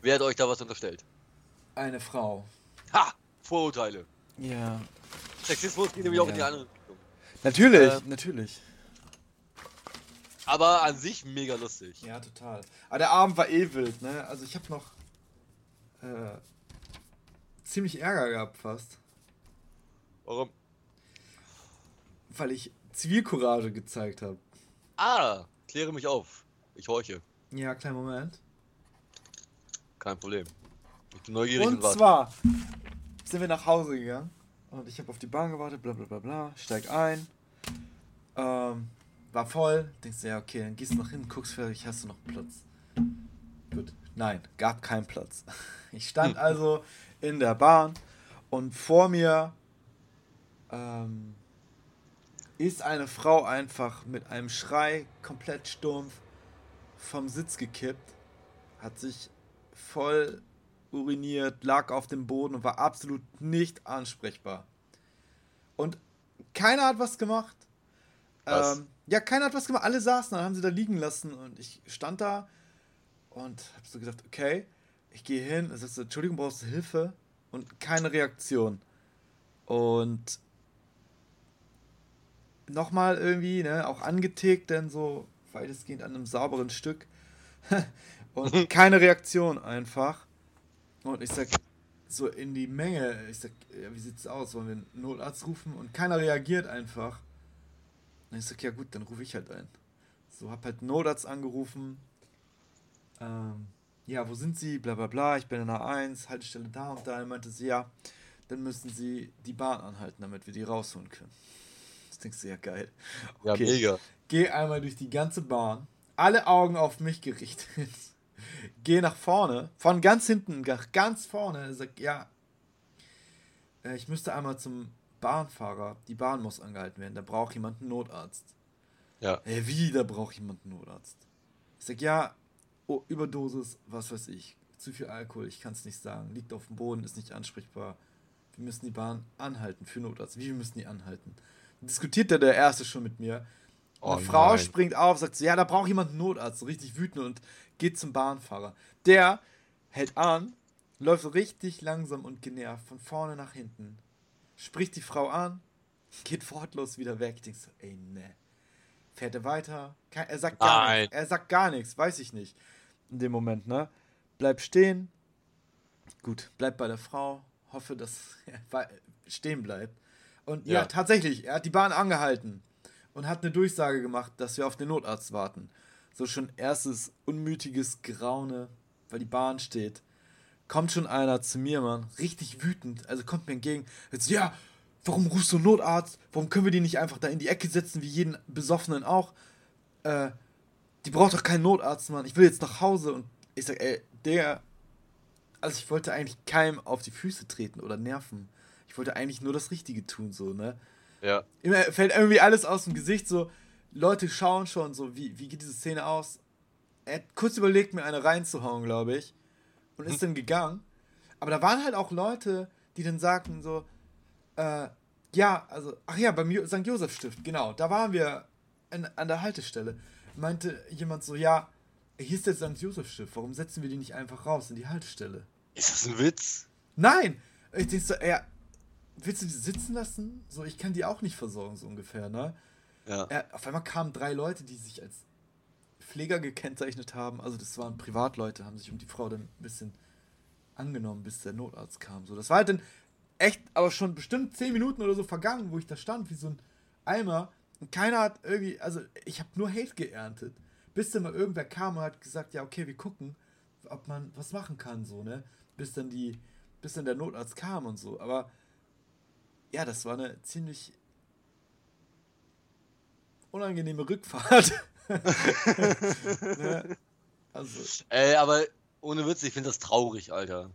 Wer hat euch da was unterstellt? Eine Frau. Ha! Vorurteile. Ja, Sexismus geht nämlich auch in die andere Richtung. Natürlich, Äh, natürlich. Aber an sich mega lustig. Ja, total. Aber der Abend war eh wild, ne? Also ich habe noch äh, ziemlich Ärger gehabt fast, Warum? weil ich Zivilcourage gezeigt habe. Ah, kläre mich auf. Ich horche. Ja, kleinen Moment. Kein Problem. Ich bin neugierig und, Und zwar sind wir nach Hause gegangen und ich habe auf die Bahn gewartet, bla bla bla bla, steig ein, ähm, war voll, denkst du, ja okay, dann gehst du noch hin, guckst fertig, hast du noch Platz. Gut, nein, gab keinen Platz. (laughs) Ich stand (laughs) also in der Bahn und vor mir ähm, ist eine Frau einfach mit einem Schrei komplett stumpf vom Sitz gekippt, hat sich voll uriniert, lag auf dem Boden und war absolut nicht ansprechbar. Und keiner hat was gemacht. Was? Ähm, ja, keiner hat was gemacht. Alle saßen, dann haben sie da liegen lassen und ich stand da und hab so gedacht, okay, ich gehe hin, es ist Entschuldigung, brauchst du Hilfe? Und keine Reaktion. Und nochmal irgendwie, ne, auch angetickt, denn so weitestgehend an einem sauberen Stück. (laughs) und (laughs) keine Reaktion einfach. Und ich sag so in die Menge, ich sag, ja, wie sieht's aus? Wollen wir einen Notarzt rufen? Und keiner reagiert einfach. Und ich sag, ja gut, dann rufe ich halt ein. So, hab halt einen Notarzt angerufen. Ähm, ja, wo sind Sie? Bla bla bla, ich bin in der 1, Haltestelle da und da. Und meinte sie, ja, dann müssen Sie die Bahn anhalten, damit wir die rausholen können. Das denkst du ja geil. Ja, Okay. mega. Geh einmal durch die ganze Bahn, alle Augen auf mich gerichtet. (laughs) Geh nach vorne, von ganz hinten nach ganz vorne. Sag, ja, äh, ich müsste einmal zum Bahnfahrer. Die Bahn muss angehalten werden. Da braucht jemand einen Notarzt. Ja. Äh, wie, da braucht jemand einen Notarzt? Ich sag, ja, oh, Überdosis, was weiß ich. Zu viel Alkohol, ich kann es nicht sagen. Liegt auf dem Boden, ist nicht ansprechbar. Wir müssen die Bahn anhalten für Notarzt. Wie, wir müssen die anhalten? Diskutiert der, der Erste schon mit mir. Oh Eine Frau nein. springt auf, sagt so, ja, da braucht jemand einen Notarzt, so richtig wütend und geht zum Bahnfahrer. Der hält an, läuft richtig langsam und genervt von vorne nach hinten, spricht die Frau an, geht fortlos wieder weg. Ich denk so, ey, ne. Fährt er weiter? Er sagt gar Nein. nichts. Er sagt gar nichts, weiß ich nicht. In dem Moment, ne? Bleib stehen. Gut, bleib bei der Frau. Hoffe, dass (laughs) er stehen bleibt. Und ja. Ja. tatsächlich, er hat die Bahn angehalten und hat eine Durchsage gemacht, dass wir auf den Notarzt warten. So schon erstes unmütiges Graune, weil die Bahn steht. Kommt schon einer zu mir, Mann, richtig wütend, also kommt mir entgegen. Jetzt, ja, warum rufst du einen Notarzt? Warum können wir die nicht einfach da in die Ecke setzen, wie jeden Besoffenen auch? Äh, die braucht doch keinen Notarzt, Mann. Ich will jetzt nach Hause. Und ich sag, ey, der. Also ich wollte eigentlich keinem auf die Füße treten oder nerven. Ich wollte eigentlich nur das Richtige tun, so, ne? Ja. Immer fällt irgendwie alles aus dem Gesicht, so. Leute schauen schon, so, wie, wie geht diese Szene aus? Er hat kurz überlegt, mir eine reinzuhauen, glaube ich. Und ist dann gegangen. Aber da waren halt auch Leute, die dann sagten, so, äh, ja, also, ach ja, beim Jo- St. Josef Stift, genau, da waren wir an, an der Haltestelle. Meinte jemand so, ja, hier ist der St. Josef Stift, warum setzen wir die nicht einfach raus in die Haltestelle? Ist das ein Witz? Nein! Ich denk so, ey, willst du die sitzen lassen? So, ich kann die auch nicht versorgen, so ungefähr, ne? Ja. Ja, auf einmal kamen drei Leute, die sich als Pfleger gekennzeichnet haben. Also das waren Privatleute, haben sich um die Frau dann ein bisschen angenommen, bis der Notarzt kam. So, das war halt dann echt, aber schon bestimmt zehn Minuten oder so vergangen, wo ich da stand wie so ein Eimer. Und keiner hat irgendwie, also ich habe nur Hate geerntet. Bis dann mal irgendwer kam und hat gesagt, ja, okay, wir gucken, ob man was machen kann, so, ne? Bis dann die, bis dann der Notarzt kam und so. Aber ja, das war eine ziemlich unangenehme Rückfahrt. (laughs) ne? Also, Ey, aber ohne Witz, ich finde das traurig, Alter.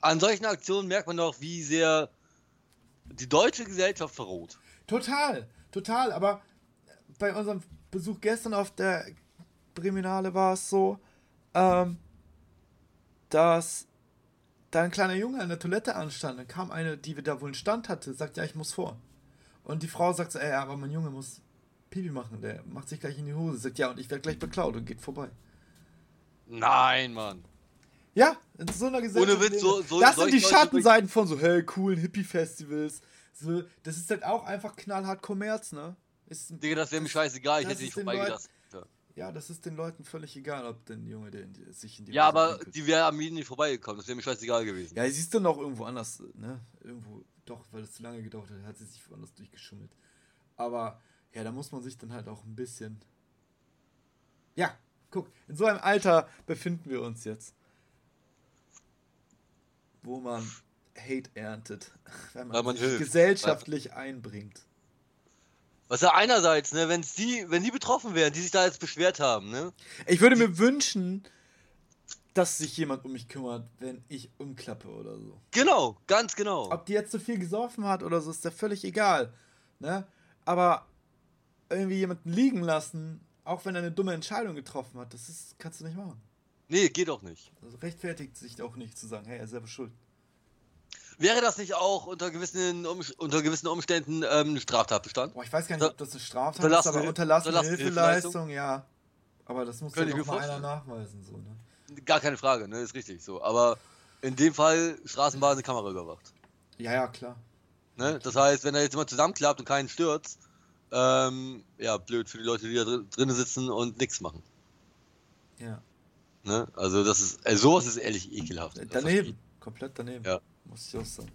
An solchen Aktionen merkt man doch, wie sehr die deutsche Gesellschaft verroht. total, total. Aber bei unserem Besuch gestern auf der Breminale war es so, ähm, dass da ein kleiner Junge an der Toilette anstand. Dann kam eine, die da wohl einen Stand hatte, sagt, ja, ich muss vor. Und die Frau sagt so, ey, aber mein Junge muss Pipi machen, der macht sich gleich in die Hose. Sagt, ja, und ich werde gleich beklaut und geht vorbei. Nein, Mann. Ja, in so einer Gesellschaft. Ohne Witz, so- so- das sind die Schattenseiten von so, hey, coolen Hippie-Festivals. So, das ist halt auch einfach knallhart Kommerz, ne? Ist, Digga, das wäre mir scheißegal, ich hätte den vorbeigelassen. Ja, das ist den Leuten völlig egal, ob der Junge der in die, sich in die ja Hose aber pinkelt. die wäre am Minen nicht vorbeigekommen, das wäre mir scheißegal gewesen. Ja, siehst du noch irgendwo anders, ne? Irgendwo, doch, weil es zu lange gedauert hat, hat sie sich woanders durchgeschummelt. Aber, ja, da muss man sich dann halt auch ein bisschen. Ja, guck, in so einem Alter befinden wir uns jetzt. Wo man Hate erntet, (laughs) wenn man, Weil man sich hilft. gesellschaftlich einbringt. Was ja einerseits, ne, wenn die, wenn die betroffen wären, die sich da jetzt beschwert haben, ne? Ich würde mir wünschen, dass sich jemand um mich kümmert, wenn ich umklappe oder so. Genau, ganz genau. Ob die jetzt zu viel gesoffen hat oder so, ist ja völlig egal. Ne? Aber irgendwie jemanden liegen lassen, auch wenn er eine dumme Entscheidung getroffen hat, das ist, kannst du nicht machen. Nee, geht doch nicht. Also rechtfertigt sich auch nicht zu sagen, hey, er ist selber schuld. Wäre das nicht auch unter gewissen, um, unter gewissen Umständen ähm, ein Straftatbestand? Boah, ich weiß gar nicht, ob das eine Straftat ist, aber unterlassene unterlassene Hilfeleistung, ja. Aber das muss ja mir mal einer nachweisen, so, ne? Gar keine Frage, ne, ist richtig so. Aber in dem Fall Straßenbahn eine Kamera überwacht. Ja, ja, klar. Ne? Das heißt, wenn da jetzt jemand zusammenklappt und keinen stürzt, ähm, ja, blöd für die Leute, die da drin, drinnen sitzen und nichts machen. Ja. Ne? Also das ist, äh, sowas ist ehrlich ekelhaft. Daneben. Komplett daneben. Ja. Muss ich auch sagen.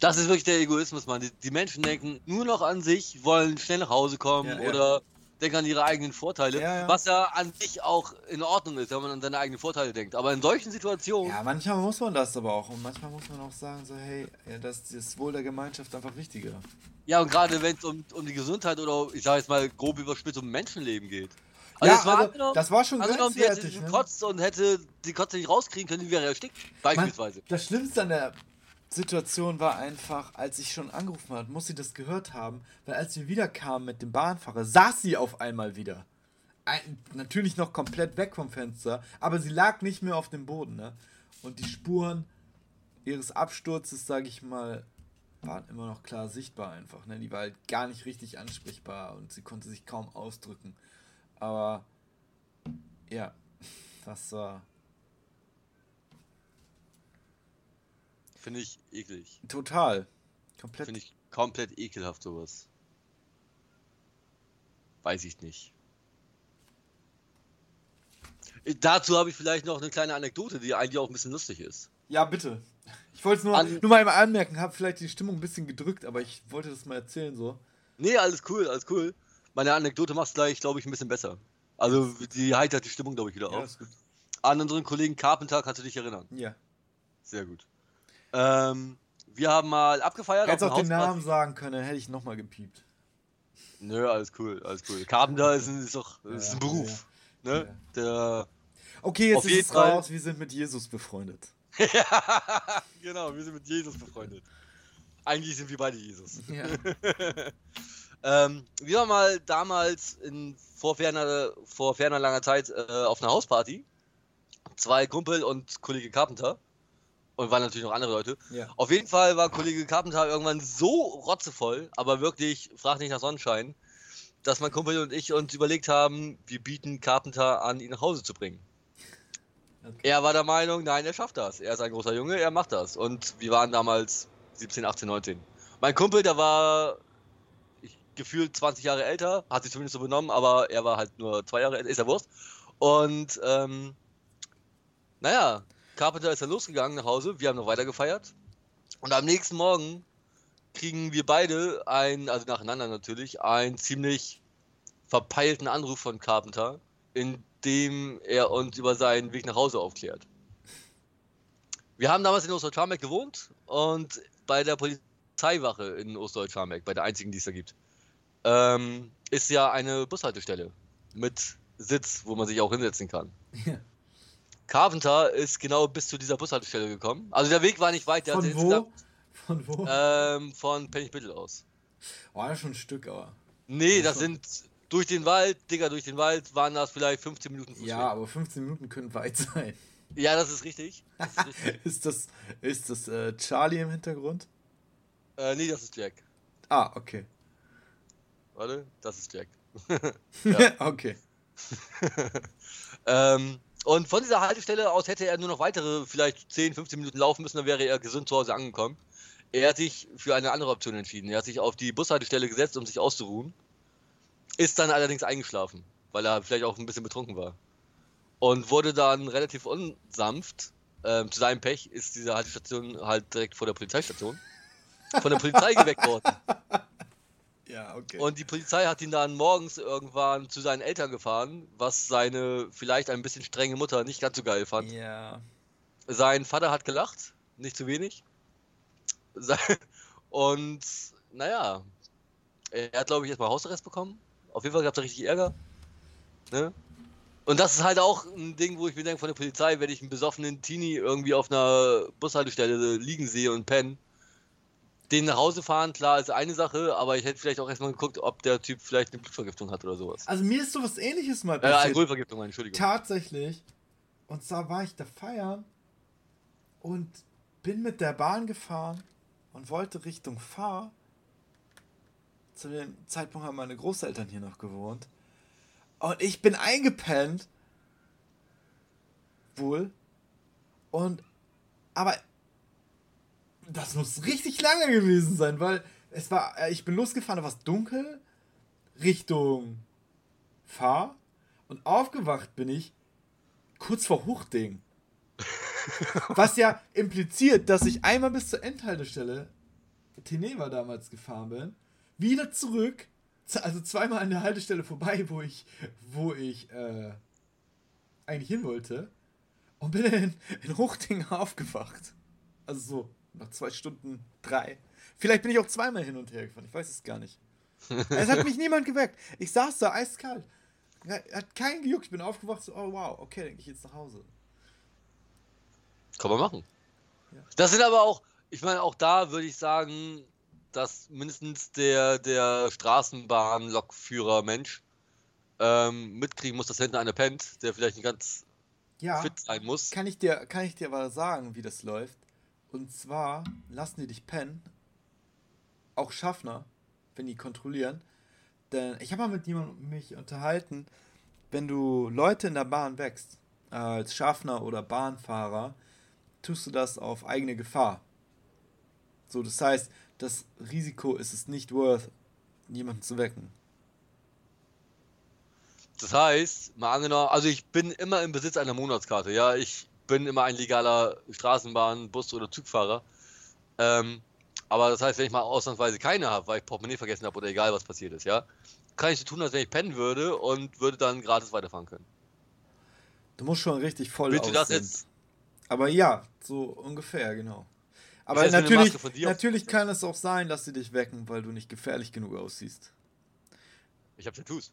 Das ist wirklich der Egoismus, Mann. Die, die Menschen denken nur noch an sich, wollen schnell nach Hause kommen Ja, ja. oder denken an ihre eigenen Vorteile, Ja, ja. was ja an sich auch in Ordnung ist, wenn man an seine eigenen Vorteile denkt. Aber in solchen Situationen, Ja, manchmal muss man das aber auch. Und manchmal muss man auch sagen, so, hey, ja, das ist Wohl der Gemeinschaft einfach wichtiger. ja, und gerade wenn es um, um die Gesundheit oder ich sage jetzt mal grob überspitzt um Menschenleben geht. Ja, jetzt mal also, angenommen- das war schon Angenommen, die hätte. Ne? gekotzt und hätte die Kotze nicht rauskriegen können, die wäre erstickt. Man, Beispielsweise. das Schlimmste an der Situation war einfach, als ich schon angerufen hat, muss sie das gehört haben, weil als wir wiederkamen mit dem Bahnfahrer, saß sie auf einmal wieder. Ein, natürlich noch komplett weg vom Fenster, aber sie lag nicht mehr auf dem Boden. Ne? Und die Spuren ihres Absturzes, sage ich mal, waren immer noch klar sichtbar einfach. Ne? Die war halt gar nicht richtig ansprechbar und sie konnte sich kaum ausdrücken. Aber ja, das war Finde ich eklig. total. Komplett. Finde ich komplett ekelhaft sowas. Weiß ich nicht. Äh, Dazu habe ich vielleicht noch eine kleine Anekdote, die eigentlich auch ein bisschen lustig ist. Ja, bitte. Ich wollte es nur, An- nur mal anmerken, habe vielleicht die Stimmung ein bisschen gedrückt, aber ich wollte das mal erzählen so. Nee, alles cool, alles cool. Meine Anekdote macht gleich, glaube ich, ein bisschen besser. Also, die heitert die Stimmung, glaube ich, wieder auf. ist gut. An unseren Kollegen Carpenter kannst du dich erinnern. Ja. Sehr gut. Ähm, wir haben mal abgefeiert. Hättest auf auch den. Namen sagen können, hätte ich nochmal gepiept. Nö, alles cool, alles cool. Carpenter ist, ein, ist doch ist Ja, ein Beruf. Ne? Der, Okay, jetzt Auf ist es raus, wir sind mit Jesus befreundet. (laughs) genau, wir sind mit Jesus befreundet. Eigentlich sind wir beide Jesus. Ja. (laughs) Ähm, wir waren mal damals in vor ferner, vor ferner langer Zeit äh, auf einer Hausparty. Zwei Kumpel und Kollege Carpenter. Und waren natürlich noch andere Leute. ja. Auf jeden Fall war Kollege Carpenter irgendwann so rotzevoll, aber wirklich, frag nicht nach Sonnenschein, dass mein Kumpel und ich uns überlegt haben, wir bieten Carpenter an, ihn nach Hause zu bringen. Okay. Er war der Meinung, nein, er schafft das. Er ist ein großer Junge, er macht das. Und wir waren damals 17, 18, 19. Mein Kumpel, der war gefühlt 20 Jahre älter, hat sich zumindest so benommen, aber er war halt nur zwei Jahre älter, ist ja Wurst. Und ähm, naja, Carpenter ist dann losgegangen nach Hause, wir haben noch weiter gefeiert. Und am nächsten Morgen kriegen wir beide ein, also nacheinander natürlich, einen ziemlich verpeilten Anruf von Carpenter, in dem er uns über seinen Weg nach Hause aufklärt. Wir haben damals in Ostdeutsch-Scharmbeck gewohnt und bei der Polizeiwache in Ostdeutsch-Scharmbeck, bei der einzigen, die es da gibt, ähm, ist ja eine Bushaltestelle mit Sitz, wo man sich auch hinsetzen kann. Ja. Carpenter ist genau bis zu dieser Bushaltestelle gekommen. Also der Weg war nicht weit, der Von wo? Von wo? ähm, von Pennigmittel aus. Oh, das ist schon ein Stück, aber. Nee, das sind durch den Wald, Digga, durch den Wald waren das vielleicht 15 Minuten Fußweg. Ja, aber 15 Minuten können weit sein. ja, das ist richtig. Das ist richtig. (laughs) ist das, ist das äh, Charlie im Hintergrund? äh, nee, das ist Jack. Ah, okay. Warte, das ist Jack. (laughs) okay. (laughs) Ähm, Und von dieser Haltestelle aus hätte er nur noch weitere, vielleicht 10, 15 Minuten laufen müssen, dann wäre er gesund zu Hause angekommen. Er hat sich für eine andere Option entschieden. Er hat sich auf die Bushaltestelle gesetzt, um sich auszuruhen. Ist dann allerdings eingeschlafen, weil er vielleicht auch ein bisschen betrunken war. Und wurde dann relativ unsanft. Ähm, zu seinem Pech ist diese Haltestation halt direkt vor der Polizeistation. Von der Polizei geweckt worden. (laughs) Ja, okay. Und die Polizei hat ihn dann morgens irgendwann zu seinen Eltern gefahren, was seine vielleicht ein bisschen strenge Mutter nicht ganz so geil fand. ja. Sein Vater hat gelacht, nicht zu wenig. (laughs) Und naja, er hat, glaube ich, erstmal Hausarrest bekommen. Auf jeden Fall gab es da richtig Ärger. Ne? Und das ist halt auch ein Ding, wo ich mir denke, von der Polizei, wenn ich einen besoffenen Teenie irgendwie auf einer Bushaltestelle liegen sehe und pennen, den nach Hause fahren, klar, ist eine Sache, aber ich hätte vielleicht auch erstmal geguckt, ob der Typ vielleicht eine Blutvergiftung hat oder sowas. Also mir ist sowas ähnliches mal Äh, passiert. Alkoholvergiftung, meine Entschuldigung. Tatsächlich. Und zwar war ich da feiern und bin mit der Bahn gefahren und wollte Richtung Fahr. Zu dem Zeitpunkt haben meine Großeltern hier noch gewohnt. Und ich bin eingepennt. Wohl. Und. Aber. Das muss richtig lange gewesen sein, weil es war. äh, Ich bin losgefahren, da war es dunkel. Richtung Fahr. Und aufgewacht bin ich kurz vor Huchting. (laughs) Was ja impliziert, dass ich einmal bis zur Endhaltestelle, Teneva damals gefahren bin, wieder zurück, also zweimal an der Haltestelle vorbei, wo ich, wo ich äh, eigentlich hin wollte, und bin in, in Huchting aufgewacht. Also so, nach zwei Stunden, drei. Vielleicht bin ich auch zweimal hin und her gefahren, ich weiß es gar nicht. (laughs) Es hat mich niemand geweckt. Ich saß da eiskalt. Hat keinen gejuckt. Ich bin aufgewacht, so, oh wow, okay, dann gehe ich jetzt nach Hause. Kann man machen. Ja. Das sind aber auch, ich meine, auch da würde ich sagen, dass mindestens der, der Straßenbahn-Lokführer-Mensch ähm, mitkriegen muss, dass hinten einer pennt, der vielleicht nicht ganz Ja, fit sein muss. kann ich, dir, kann ich dir aber sagen, wie das läuft. Und zwar lassen die dich pennen. Auch Schaffner, wenn die kontrollieren. Denn ich habe mal mit jemandem mich unterhalten, wenn du Leute in der Bahn wächst, als Schaffner oder Bahnfahrer, tust du das auf eigene Gefahr. So, das heißt, das Risiko ist es nicht worth, jemanden zu wecken. Das heißt, mal angenommen, also ich bin immer im Besitz einer Monatskarte, ja, ich bin immer ein legaler Straßenbahn-, Bus- oder Zugfahrer. Ähm, aber das heißt, wenn ich mal ausnahmsweise keine habe, weil ich Portemonnaie vergessen habe oder egal was passiert ist, ja, kann ich so tun, als wenn ich pennen würde und würde dann gratis weiterfahren können. Du musst schon richtig voll Willst du das aussehen. jetzt? Aber ja, so ungefähr, genau. Aber heißt, eine natürlich, natürlich kann es auch sein, dass sie dich wecken, weil du nicht gefährlich genug aussiehst. Ich habe Tattoos.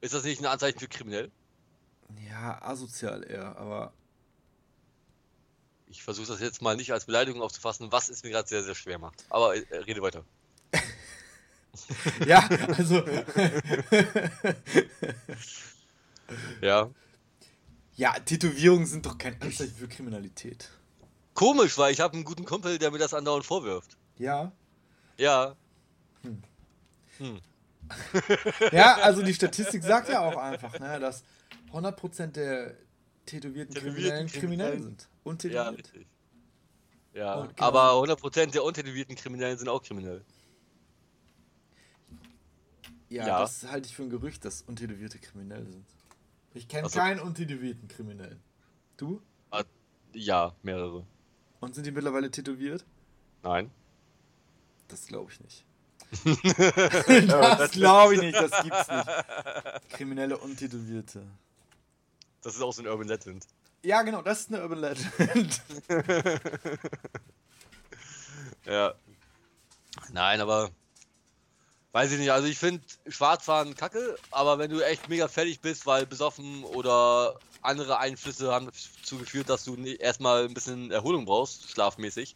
Ist das nicht ein Anzeichen für kriminell? Ja, asozial eher, aber Ich versuche das jetzt mal nicht als Beleidigung aufzufassen, was es mir gerade sehr, sehr schwer macht. Aber äh, rede weiter. ja, (laughs) also Ja. ja, Tätowierungen sind doch kein Anzeichen für Kriminalität. Komisch, weil ich habe einen guten Kumpel, der mir das andauernd vorwirft. Ja, Ja. ja, also die Statistik sagt ja auch einfach, ne, dass 100% der tätowierten Tätowierten Kriminellen kriminell Kriminellen. sind. Ja, Untätowiert. richtig. Ja, genau aber 100% der untätowierten Kriminellen sind auch kriminell. Ja, Ja. das halte ich für ein Gerücht, dass Untätowierte kriminell sind. Ich kenne Ach so. keinen untätowierten Kriminellen. Du? Ja, mehrere. Und sind die mittlerweile tätowiert? Nein. Das glaube ich nicht. (laughs) das glaube ich nicht, das gibt's nicht. Kriminelle Untätowierte. Das ist auch so ein Urban Legend. Ja, genau, das ist eine Urban Legend. (laughs) Ja. Nein, aber weiß ich nicht. Also ich finde Schwarzfahren kacke, aber wenn du echt mega fertig bist, weil besoffen oder andere Einflüsse haben dazu geführt, dass du erstmal ein bisschen Erholung brauchst, schlafmäßig,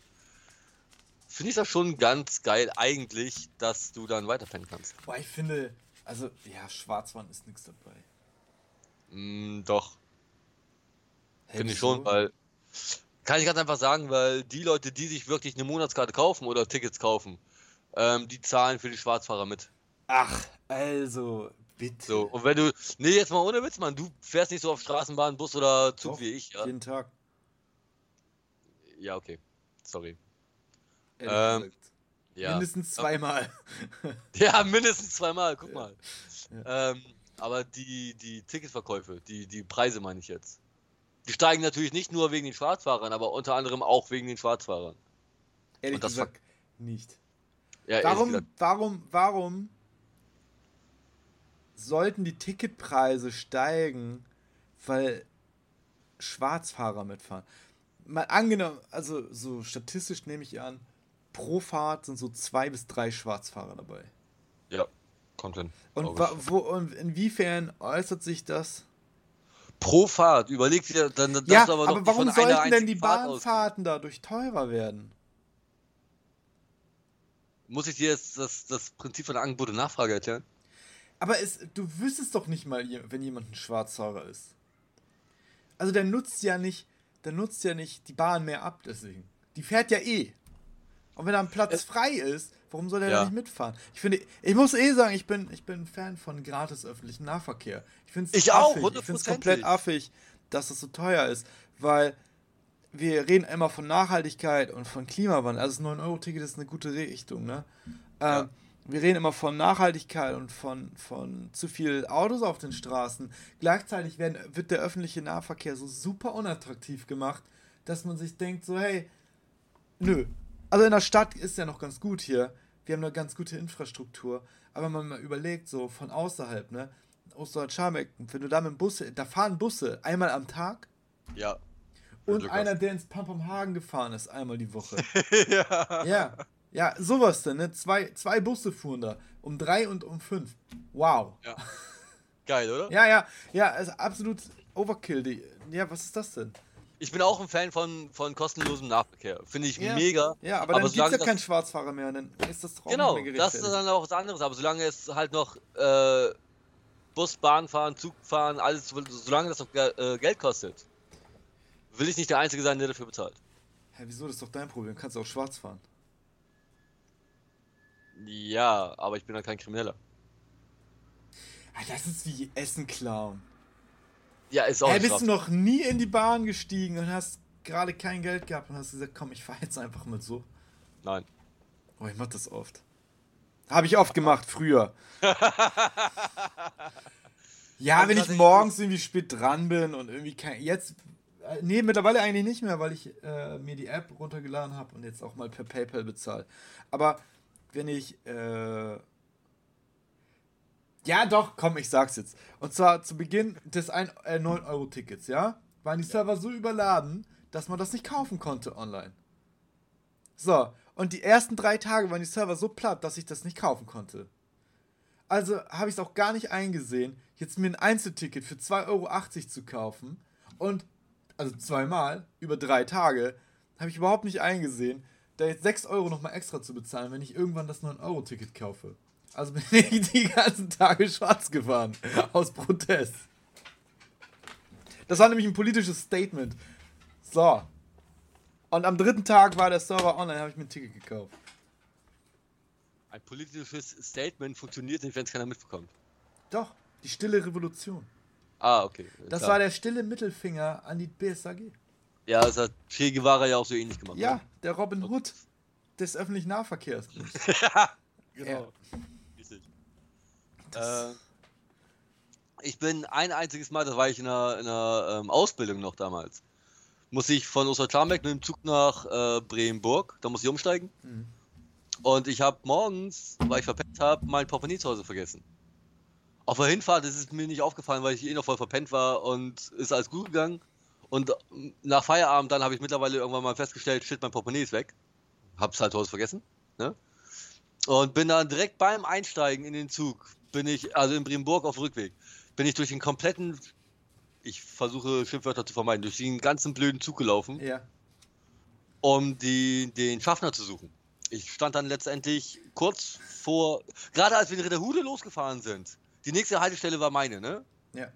finde ich das schon ganz geil eigentlich, dass du dann weiterpennen kannst. Boah, ich finde, also, ja, Schwarzwand ist nichts dabei. Mm, doch, finde ich schon, weil kann ich ganz einfach sagen, weil die Leute, die sich wirklich eine Monatskarte kaufen oder Tickets kaufen, ähm, die zahlen für die Schwarzfahrer mit. Ach, also, Bitte. So, und wenn du, nee, jetzt mal ohne Witz, Mann, du fährst nicht so auf Straßenbahn, Bus oder Zug Doch, wie ich, ja? Jeden Tag. Ja, okay. Sorry. Ähm. Ja. Mindestens zweimal. (laughs) Ja, mindestens zweimal, guck mal. Ja. Ähm, aber die, die Ticketverkäufe, die, die Preise meine ich jetzt. Die steigen natürlich nicht nur wegen den Schwarzfahrern, aber unter anderem auch wegen den Schwarzfahrern. Ehrlich gesagt, nicht. Ja, Warum, gesagt, warum, warum sollten die Ticketpreise steigen, weil Schwarzfahrer mitfahren? Mal angenommen, also so statistisch nehme ich an, pro Fahrt sind so zwei bis drei Schwarzfahrer dabei. ja, kommt hin. Und, wo, und inwiefern äußert sich das? Pro Fahrt, überleg dir, dann dann ja, darfst du aber aber, noch nicht warum sollten denn die Fahrt ausgehen. Bahnfahrten dadurch teurer werden? Muss ich dir jetzt das, das Prinzip von Angebot und Nachfrage erklären? Aber es, du wüsstest doch nicht mal, wenn jemand ein Schwarzfahrer ist. Also der nutzt ja nicht, der nutzt ja nicht die Bahn mehr ab, deswegen. Die fährt ja eh. Und wenn da ein Platz frei ist, warum soll der Ja. da nicht mitfahren? Ich finde, ich muss eh sagen, ich bin, ich bin ein Fan von gratis öffentlichen Nahverkehr. Ich finde es Ich auch, affig. Ich finde es komplett affig, dass es so teuer ist, weil wir reden immer von Nachhaltigkeit und von Klimawandel. Also das 9-Euro-Ticket ist eine gute Richtung, ne? Ja. Ähm, wir reden immer von Nachhaltigkeit und von, von zu viel Autos auf den Straßen. Gleichzeitig werden, wird der öffentliche Nahverkehr so super unattraktiv gemacht, dass man sich denkt, so, hey, nö. Also in der Stadt ist ja noch ganz gut hier. Wir haben eine ganz gute Infrastruktur. Aber wenn man mal überlegt, so von außerhalb, ne? Osterholz-Scharmbeck, wenn du da mit dem Bus, da fahren Busse einmal am Tag Ja. und einer, der ins Pampamhagen gefahren ist, einmal die Woche. (laughs) ja. Ja, ja, sowas denn, ne? Zwei, zwei Busse fuhren da. Um drei und um fünf. Wow. (laughs) Geil, oder? Ja, ja, ja, also absolut Overkill. Die, ja, was ist das denn? Ich bin auch ein Fan von, von kostenlosem Nahverkehr. Finde ich Ja. mega. Ja, aber, dann gibt es ja keinen Schwarzfahrer mehr. Dann ist das auch Genau, das ist dann auch was anderes. Aber solange es halt noch äh, Bus, Bahn fahren, Zug fahren, alles, solange das noch äh, Geld kostet, will ich nicht der Einzige sein, der dafür bezahlt. Hä, wieso? Das ist doch dein Problem. Kannst du auch schwarz fahren. Ja, aber ich bin ja kein Krimineller. Das ist wie Essen klauen. Ja, ist auch nicht bist du noch nie in die Bahn gestiegen und hast gerade kein Geld gehabt und hast gesagt, komm, ich fahr jetzt einfach mal so. Nein. Oh, ich mach das oft. Habe ich oft gemacht, früher. (laughs) ja, wenn ich morgens irgendwie spät dran bin und irgendwie kein. Jetzt. äh, Nee, mittlerweile eigentlich nicht mehr, weil ich äh, mir die App runtergeladen habe und jetzt auch mal per PayPal bezahle. Aber wenn ich. Äh, ja, doch, komm, ich sag's jetzt. Und zwar zu Beginn des ein- äh, 9-Euro-Tickets, ja? Waren die Server so überladen, dass man das nicht kaufen konnte online. So, und die ersten drei Tage waren die Server so platt, dass ich das nicht kaufen konnte. Also habe ich es auch gar nicht eingesehen, jetzt mir ein Einzelticket für 2,80 Euro zu kaufen. Und, also zweimal, über drei Tage, habe ich überhaupt nicht eingesehen, da jetzt 6 Euro nochmal extra zu bezahlen, wenn ich irgendwann das 9-Euro-Ticket kaufe. Also bin ich (laughs) die ganzen Tage schwarz gefahren. Aus Protest. Das war nämlich ein politisches Statement. So. Und am dritten Tag war der Server online, habe ich mir ein Ticket gekauft. Ein politisches Statement funktioniert nicht, wenn es keiner mitbekommt. Doch, die stille Revolution. Ah, okay. Das klar. war der stille Mittelfinger an die BSAG. Ja, das hat Che Guevara ja auch so ähnlich gemacht. Ja, ne? der Robin Hood des öffentlichen Nahverkehrs. (laughs) genau. Äh, ich bin ein einziges Mal, das war ich in einer, in einer ähm, Ausbildung noch damals, muss ich von Osterklarbeck mit dem Zug nach äh, Bremenburg, da muss ich umsteigen. Mhm. Und ich habe morgens, weil ich verpennt habe, mein Portemonnaie zu Hause vergessen. Auf der Hinfahrt ist es mir nicht aufgefallen, weil ich eh noch voll verpennt war und ist alles gut gegangen. Und ähm, nach Feierabend dann habe ich mittlerweile irgendwann mal festgestellt, shit, mein Portemonnaie ist weg. Hab's halt zu Hause vergessen. Ne? Und bin dann direkt beim Einsteigen in den Zug, bin ich, also in Bremenburg auf Rückweg, bin ich durch den kompletten, ich versuche Schimpfwörter zu vermeiden, durch den ganzen blöden Zug gelaufen, Ja. um die, den Schaffner zu suchen. Ich stand dann letztendlich kurz vor, gerade als wir in Ritterhude losgefahren sind, die nächste Haltestelle war meine, ne? Ja.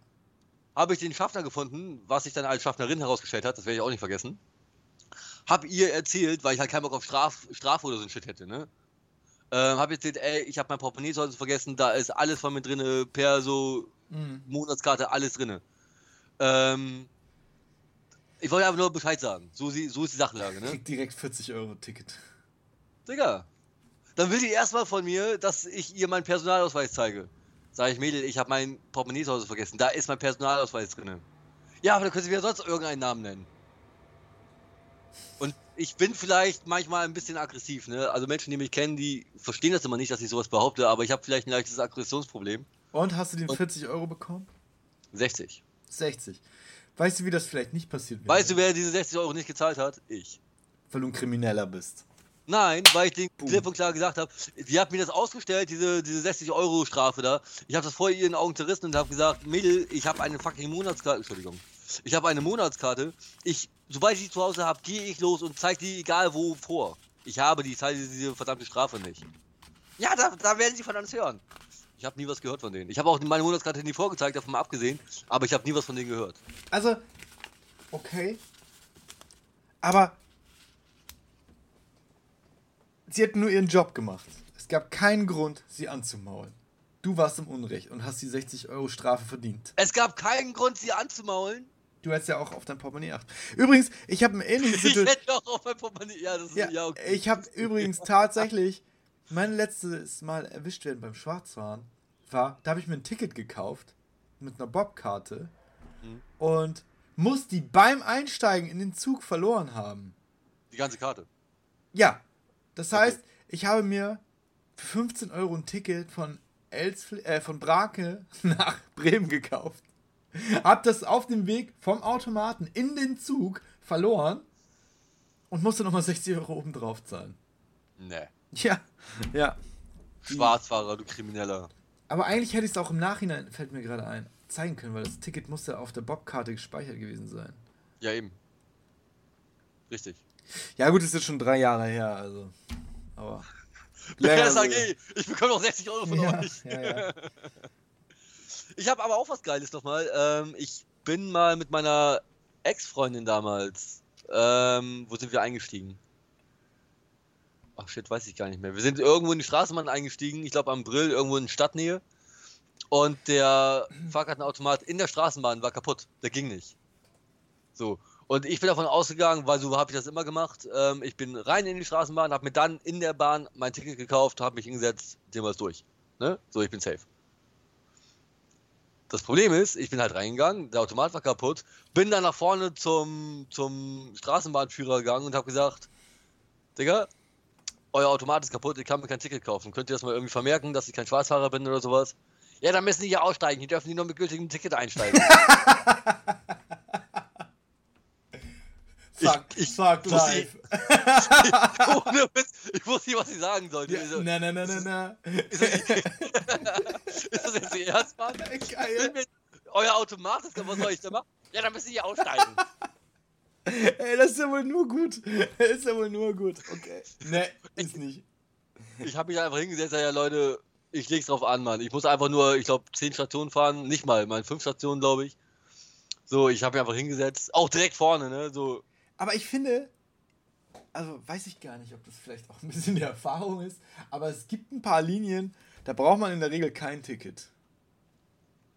Habe ich den Schaffner gefunden, was sich dann als Schaffnerin herausgestellt hat, das werde ich auch nicht vergessen. Hab ihr erzählt, weil ich halt keinen Bock auf Straf, Strafe oder so ein Shit hätte, ne? Ähm, hab jetzt gesagt, ey, ich habe mein Portemonnaie zu Hause vergessen, da ist alles von mir drin, per so Mhm. Monatskarte, alles drin. Ähm, ich wollte einfach nur Bescheid sagen. So, so ist die Sachlage, ne? Krieg direkt 40 Euro Ticket. Digga. Dann will die erstmal von mir, dass ich ihr meinen Personalausweis zeige. Sag ich, Mädel, ich habe mein Portemonnaie zu Hause vergessen. Da ist mein Personalausweis drin. Ja, aber dann können Sie mir sonst irgendeinen Namen nennen. Und ich bin vielleicht manchmal ein bisschen aggressiv, ne? Also Menschen, die mich kennen, die verstehen das immer nicht, dass ich sowas behaupte, aber ich habe vielleicht ein leichtes Aggressionsproblem. Und hast du den Und- 40 Euro bekommen? 60. 60. Weißt du, wie das vielleicht nicht passiert wäre? Weißt du, wer diese 60 Euro nicht gezahlt hat? Ich. Weil du ein Krimineller bist. Nein, weil ich den klipp und klar gesagt habe, sie hat mir das ausgestellt, diese, diese 60 Euro Strafe da. Ich habe das vor ihren Augen zerrissen und habe gesagt, Mädel, ich habe eine fucking Monatskarte, Entschuldigung. Ich habe eine Monatskarte. Ich, sobald ich die zu Hause habe, gehe ich los und zeige die egal wo vor. Ich habe die, zahle diese verdammte Strafe nicht. Ja, da, da werden sie von uns hören. Ich habe nie was gehört von denen. Ich habe auch meine Monatskarte nie vorgezeigt, davon mal abgesehen, aber ich habe nie was von denen gehört. Also, okay. Aber sie hat nur ihren Job gemacht. Es gab keinen Grund, sie anzumaulen. Du warst im Unrecht und hast die 60 Euro Strafe verdient. Es gab keinen Grund, sie anzumaulen. Du hättest ja auch auf dein Portemonnaie acht. Übrigens, ich habe eine ähnliche (laughs) Ich Situation. hätte auch auf mein Portemonnaie. Ja, das ist Ja, ja, okay. ich habe übrigens tatsächlich mein letztes Mal erwischt werden beim Schwarzfahren war, da habe ich mir ein Ticket gekauft mit einer Bobkarte Mhm. und muss die beim Einsteigen in den Zug verloren haben. Die ganze Karte. Ja, das Okay. heißt, ich habe mir für 15 Euro ein Ticket von, Elsfl äh, von Brake (laughs) nach Bremen gekauft. Hab das auf dem Weg vom Automaten in den Zug verloren und musste nochmal 60 Euro obendrauf zahlen. Nee. Ja, ja. Schwarzfahrer, du Krimineller. Aber eigentlich hätte ich es auch im Nachhinein, fällt mir gerade ein, zeigen können, weil das Ticket musste auf der Bobkarte gespeichert gewesen sein. Ja, eben. Richtig. Ja, gut, ist jetzt schon drei Jahre her, also. Aber. (laughs) Ja, so. sag ich, ich bekomme noch 60 Euro von Ja, euch. ja, ja. (laughs) Ich habe aber auch was Geiles nochmal. Ähm, ich bin mal mit meiner Ex-Freundin damals. Ähm, wo sind wir eingestiegen? Ach shit, weiß ich gar nicht mehr. Wir sind irgendwo in die Straßenbahn eingestiegen, ich glaube am Brill, irgendwo in Stadtnähe. Und der Fahrkartenautomat in der Straßenbahn war kaputt. Der ging nicht. So. Und ich bin davon ausgegangen, weil so habe ich das immer gemacht. Ähm, ich bin rein in die Straßenbahn, habe mir dann in der Bahn mein Ticket gekauft, habe mich hingesetzt, Thema ist durch. Ne? So, ich bin safe. Das Problem ist, ich bin halt reingegangen, der Automat war kaputt, bin dann nach vorne zum, zum Straßenbahnführer gegangen und habe gesagt, Digga, euer Automat ist kaputt, ich kann mir kein Ticket kaufen. Könnt ihr das mal irgendwie vermerken, dass ich kein Schwarzfahrer bin oder sowas? Ja, dann müssen die hier aussteigen, die dürfen die nur mit gültigem Ticket einsteigen. (laughs) Fuck, ich fuck muss life. (laughs) (laughs) Ohne Witz, ich wusste nicht, was ich sagen sollte. Ja, Ich so, na, na, na, na, na. ist, das, ist das jetzt die (laughs) Ernstbahn? Geil. Euer Automat ist was soll ich da machen? Ja, dann müssen die aussteigen. Ey, das ist ja wohl nur gut. Das ist ja wohl nur gut. Okay. Ne, ist nicht. Ich habe mich einfach hingesetzt, ja Leute, ich leg's drauf an, Mann. Ich muss einfach nur, ich glaube, 10 Stationen fahren, nicht mal, mal 5 Stationen, glaube ich. So, ich habe mich einfach hingesetzt, auch direkt vorne, ne, so. Aber ich finde, also weiß ich gar nicht, ob das vielleicht auch ein bisschen die Erfahrung ist, aber es gibt ein paar Linien, da braucht man in der Regel kein Ticket.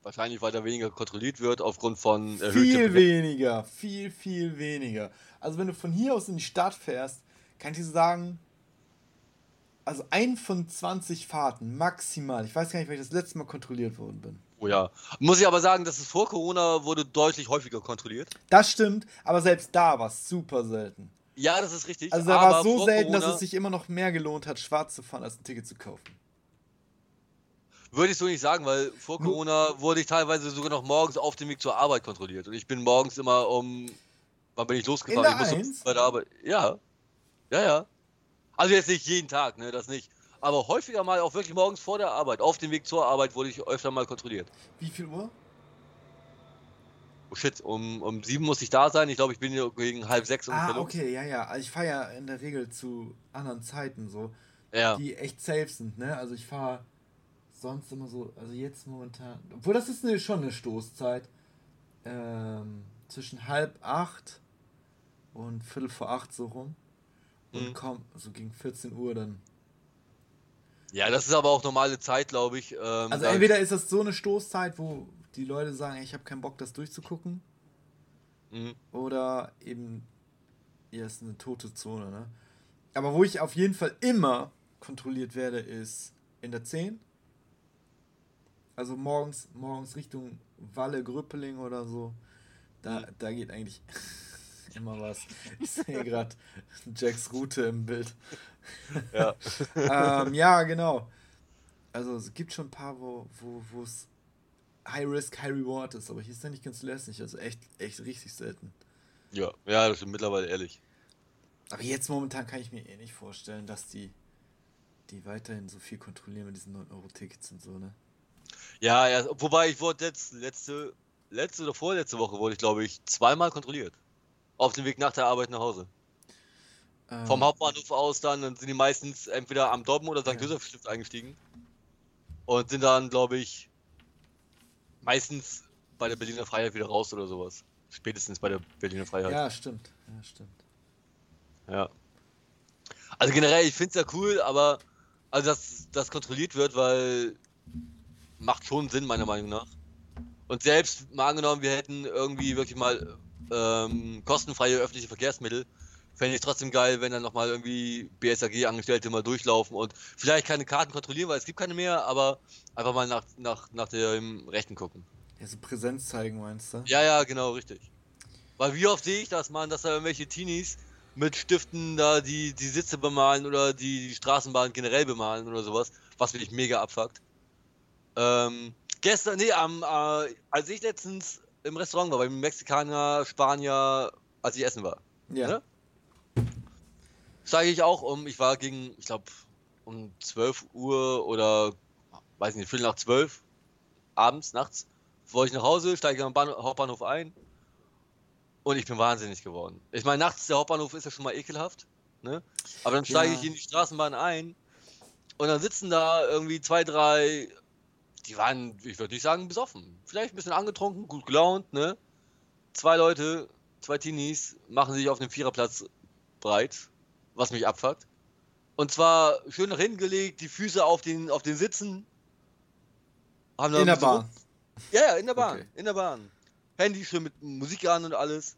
Wahrscheinlich, weil da weniger kontrolliert wird, aufgrund von Viel weniger, viel, viel weniger. Also wenn du von hier aus in die Stadt fährst, kann ich dir sagen, also ein von 20 Fahrten maximal. Ich weiß gar nicht, weil ich das letzte Mal kontrolliert worden bin. Oh ja. Muss ich aber sagen, dass es vor Corona wurde deutlich häufiger kontrolliert. Das stimmt, aber selbst da war es super selten. Ja, das ist richtig. Also da war es so selten, dass Corona es sich immer noch mehr gelohnt hat, schwarz zu fahren, als ein Ticket zu kaufen. Würde ich so nicht sagen, weil vor Corona wurde ich teilweise sogar noch morgens auf dem Weg zur Arbeit kontrolliert. Und ich bin morgens immer um. Wann bin ich losgefahren? der ich musste bei der Arbeit. Ja. Ja, ja. Also jetzt nicht jeden Tag, ne, das nicht. Aber häufiger mal auch wirklich morgens vor der Arbeit. Auf dem Weg zur Arbeit wurde ich öfter mal kontrolliert. Wie viel Uhr? Oh shit, um, um sieben muss ich da sein. Ich glaube, ich bin hier gegen halb sechs ungefähr Ah, okay, ja, ja. Also ich fahre ja in der Regel zu anderen Zeiten so, Ja. die echt safe sind, ne? Also ich fahre sonst immer so, also jetzt momentan, obwohl das ist eine, schon eine Stoßzeit, ähm, zwischen halb acht und viertel vor acht so rum. Und Mhm. komm, so gegen 14 Uhr dann. Ja, das ist aber auch normale Zeit, glaube ich. Ähm, also entweder ist das so eine Stoßzeit, wo die Leute sagen, ich habe keinen Bock, das durchzugucken. Mhm. Oder eben, ja, ist eine tote Zone, ne? Aber wo ich auf jeden Fall immer kontrolliert werde, ist in der 10. Also morgens, morgens Richtung Walle, Grüppeling oder so. Da, mhm. da geht eigentlich immer was. Ich sehe gerade Jacks Route im Bild. Ja. (laughs) ähm, ja, genau. Also es gibt schon ein paar, wo wo es High Risk, High Reward ist, aber hier ist ja nicht ganz lässig. Also echt, echt richtig selten. Ja, ja, das ist mittlerweile ehrlich. Aber jetzt momentan kann ich mir eh nicht vorstellen, dass die, die weiterhin so viel kontrollieren mit diesen 9-Euro-Tickets und so, ne? Ja, ja, wobei ich wurde jetzt letzte, letzte oder vorletzte Woche wurde ich, glaube ich, zweimal kontrolliert. Auf dem Weg nach der Arbeit nach Hause. Ähm, Vom Hauptbahnhof aus dann, dann sind die meistens entweder am Dobben oder St. Ja. Josef Stift eingestiegen. Und sind dann, glaube ich, meistens bei der Berliner Freiheit wieder raus oder sowas. Spätestens bei der Berliner Freiheit. Ja, stimmt. Ja, stimmt. Ja. Also generell, ich finde es ja cool, aber also dass das kontrolliert wird, weil macht schon Sinn, meiner Meinung nach. Und selbst mal angenommen, wir hätten irgendwie wirklich mal ähm, kostenfreie öffentliche Verkehrsmittel, fände ich trotzdem geil, wenn dann nochmal irgendwie BSAG-Angestellte mal durchlaufen und vielleicht keine Karten kontrollieren, weil es gibt keine mehr, aber einfach mal nach, nach, nach dem Rechten gucken. Ja, so Präsenz zeigen, meinst du? Ja, ja, genau, richtig. Weil wie oft sehe ich das, man, dass da irgendwelche Teenies mit Stiften da die, die Sitze bemalen oder die, die Straßenbahn generell bemalen oder sowas, was mich mega abfuckt. Ähm, gestern, nee, am, äh, als ich letztens im Restaurant war, beim Mexikaner, Spanier, als ich essen war. Ja. Ne? Steige ich auch um, ich war gegen, ich glaube, um 12 Uhr oder, weiß nicht, Viertel nach 12, abends, nachts, wollte ich nach Hause, steige am Bahn, Hauptbahnhof ein und ich bin wahnsinnig geworden. Ich meine, nachts der Hauptbahnhof ist ja schon mal ekelhaft. Ne? Aber dann steige ja. ich in die Straßenbahn ein und dann sitzen da irgendwie zwei, drei, die waren, ich würde nicht sagen, besoffen. Vielleicht ein bisschen angetrunken, gut gelaunt, ne? Zwei Leute, zwei Teenies, machen sich auf dem Viererplatz breit, was mich abfuckt. Und zwar schön nach hinten gelegt, die Füße auf den, auf den Sitzen. Haben in der Bahn. Ja, ja, in der Bahn. Okay. In der Bahn. Handy schön mit Musik an und alles.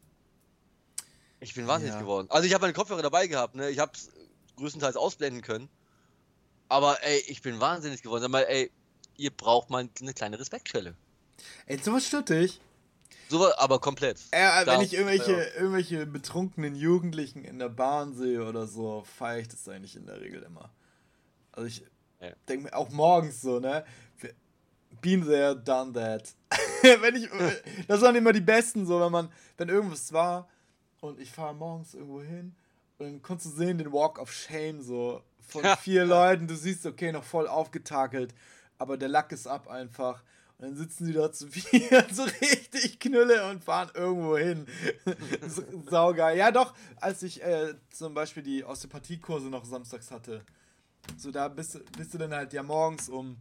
Ich bin wahnsinnig ja. geworden. Also ich habe meine Kopfhörer dabei gehabt, ne? Ich habe es größtenteils ausblenden können. Aber ey, ich bin wahnsinnig geworden. Sag mal, ey, ihr braucht mal eine kleine Respektschelle. Ey, sowas stört dich. So, aber komplett. Ja, wenn ich irgendwelche, ja. irgendwelche betrunkenen Jugendlichen in der Bahn sehe oder so, feiere ich das eigentlich in der Regel immer. Also ich ja. denke mir auch morgens so, ne? Been there, done that. (laughs) wenn ich, das waren immer die besten, so, wenn man, wenn irgendwas war und ich fahre morgens irgendwo hin und dann konntest du sehen, den Walk of Shame so von vier Leuten. Du siehst, okay, noch voll aufgetakelt, aber der Lack ist ab einfach. Und dann sitzen sie da zu vier, (laughs) so richtig Knülle und fahren irgendwo hin. (laughs) Saugeil. Ja, doch, als ich äh, zum Beispiel die Osteopathiekurse noch samstags hatte, so da bist, bist du dann halt ja morgens um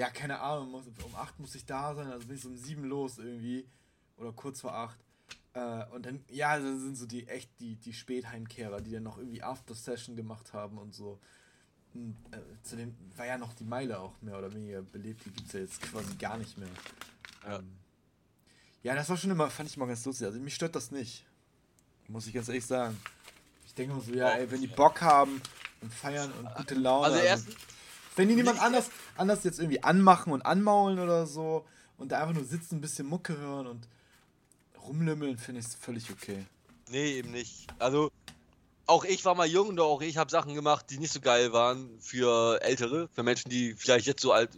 ja, keine Ahnung, um 8 muss ich da sein, also bin ich so um 7 los irgendwie. Oder kurz vor 8. Äh, und dann, ja, dann sind so die echt die, die Spätheimkehrer, die dann noch irgendwie After-Session gemacht haben und so. Äh, zudem war ja noch die Meile auch mehr oder weniger belebt, die gibt es ja jetzt quasi gar nicht mehr. Ja. Ähm, ja, das war schon immer, fand ich immer ganz lustig. Also mich stört das nicht. Muss ich ganz ehrlich sagen. Ich denke mal so, ja, ey, wenn die Bock haben und feiern und gute Laune. Also, erstens, wenn die niemand anders, anders jetzt irgendwie anmachen und anmaulen oder so und da einfach nur sitzen, ein bisschen Mucke hören und rumlümmeln, finde ich es völlig okay. Nee, eben nicht. Also, auch ich war mal jung und auch ich habe Sachen gemacht, die nicht so geil waren für Ältere, für Menschen, die vielleicht jetzt so alt,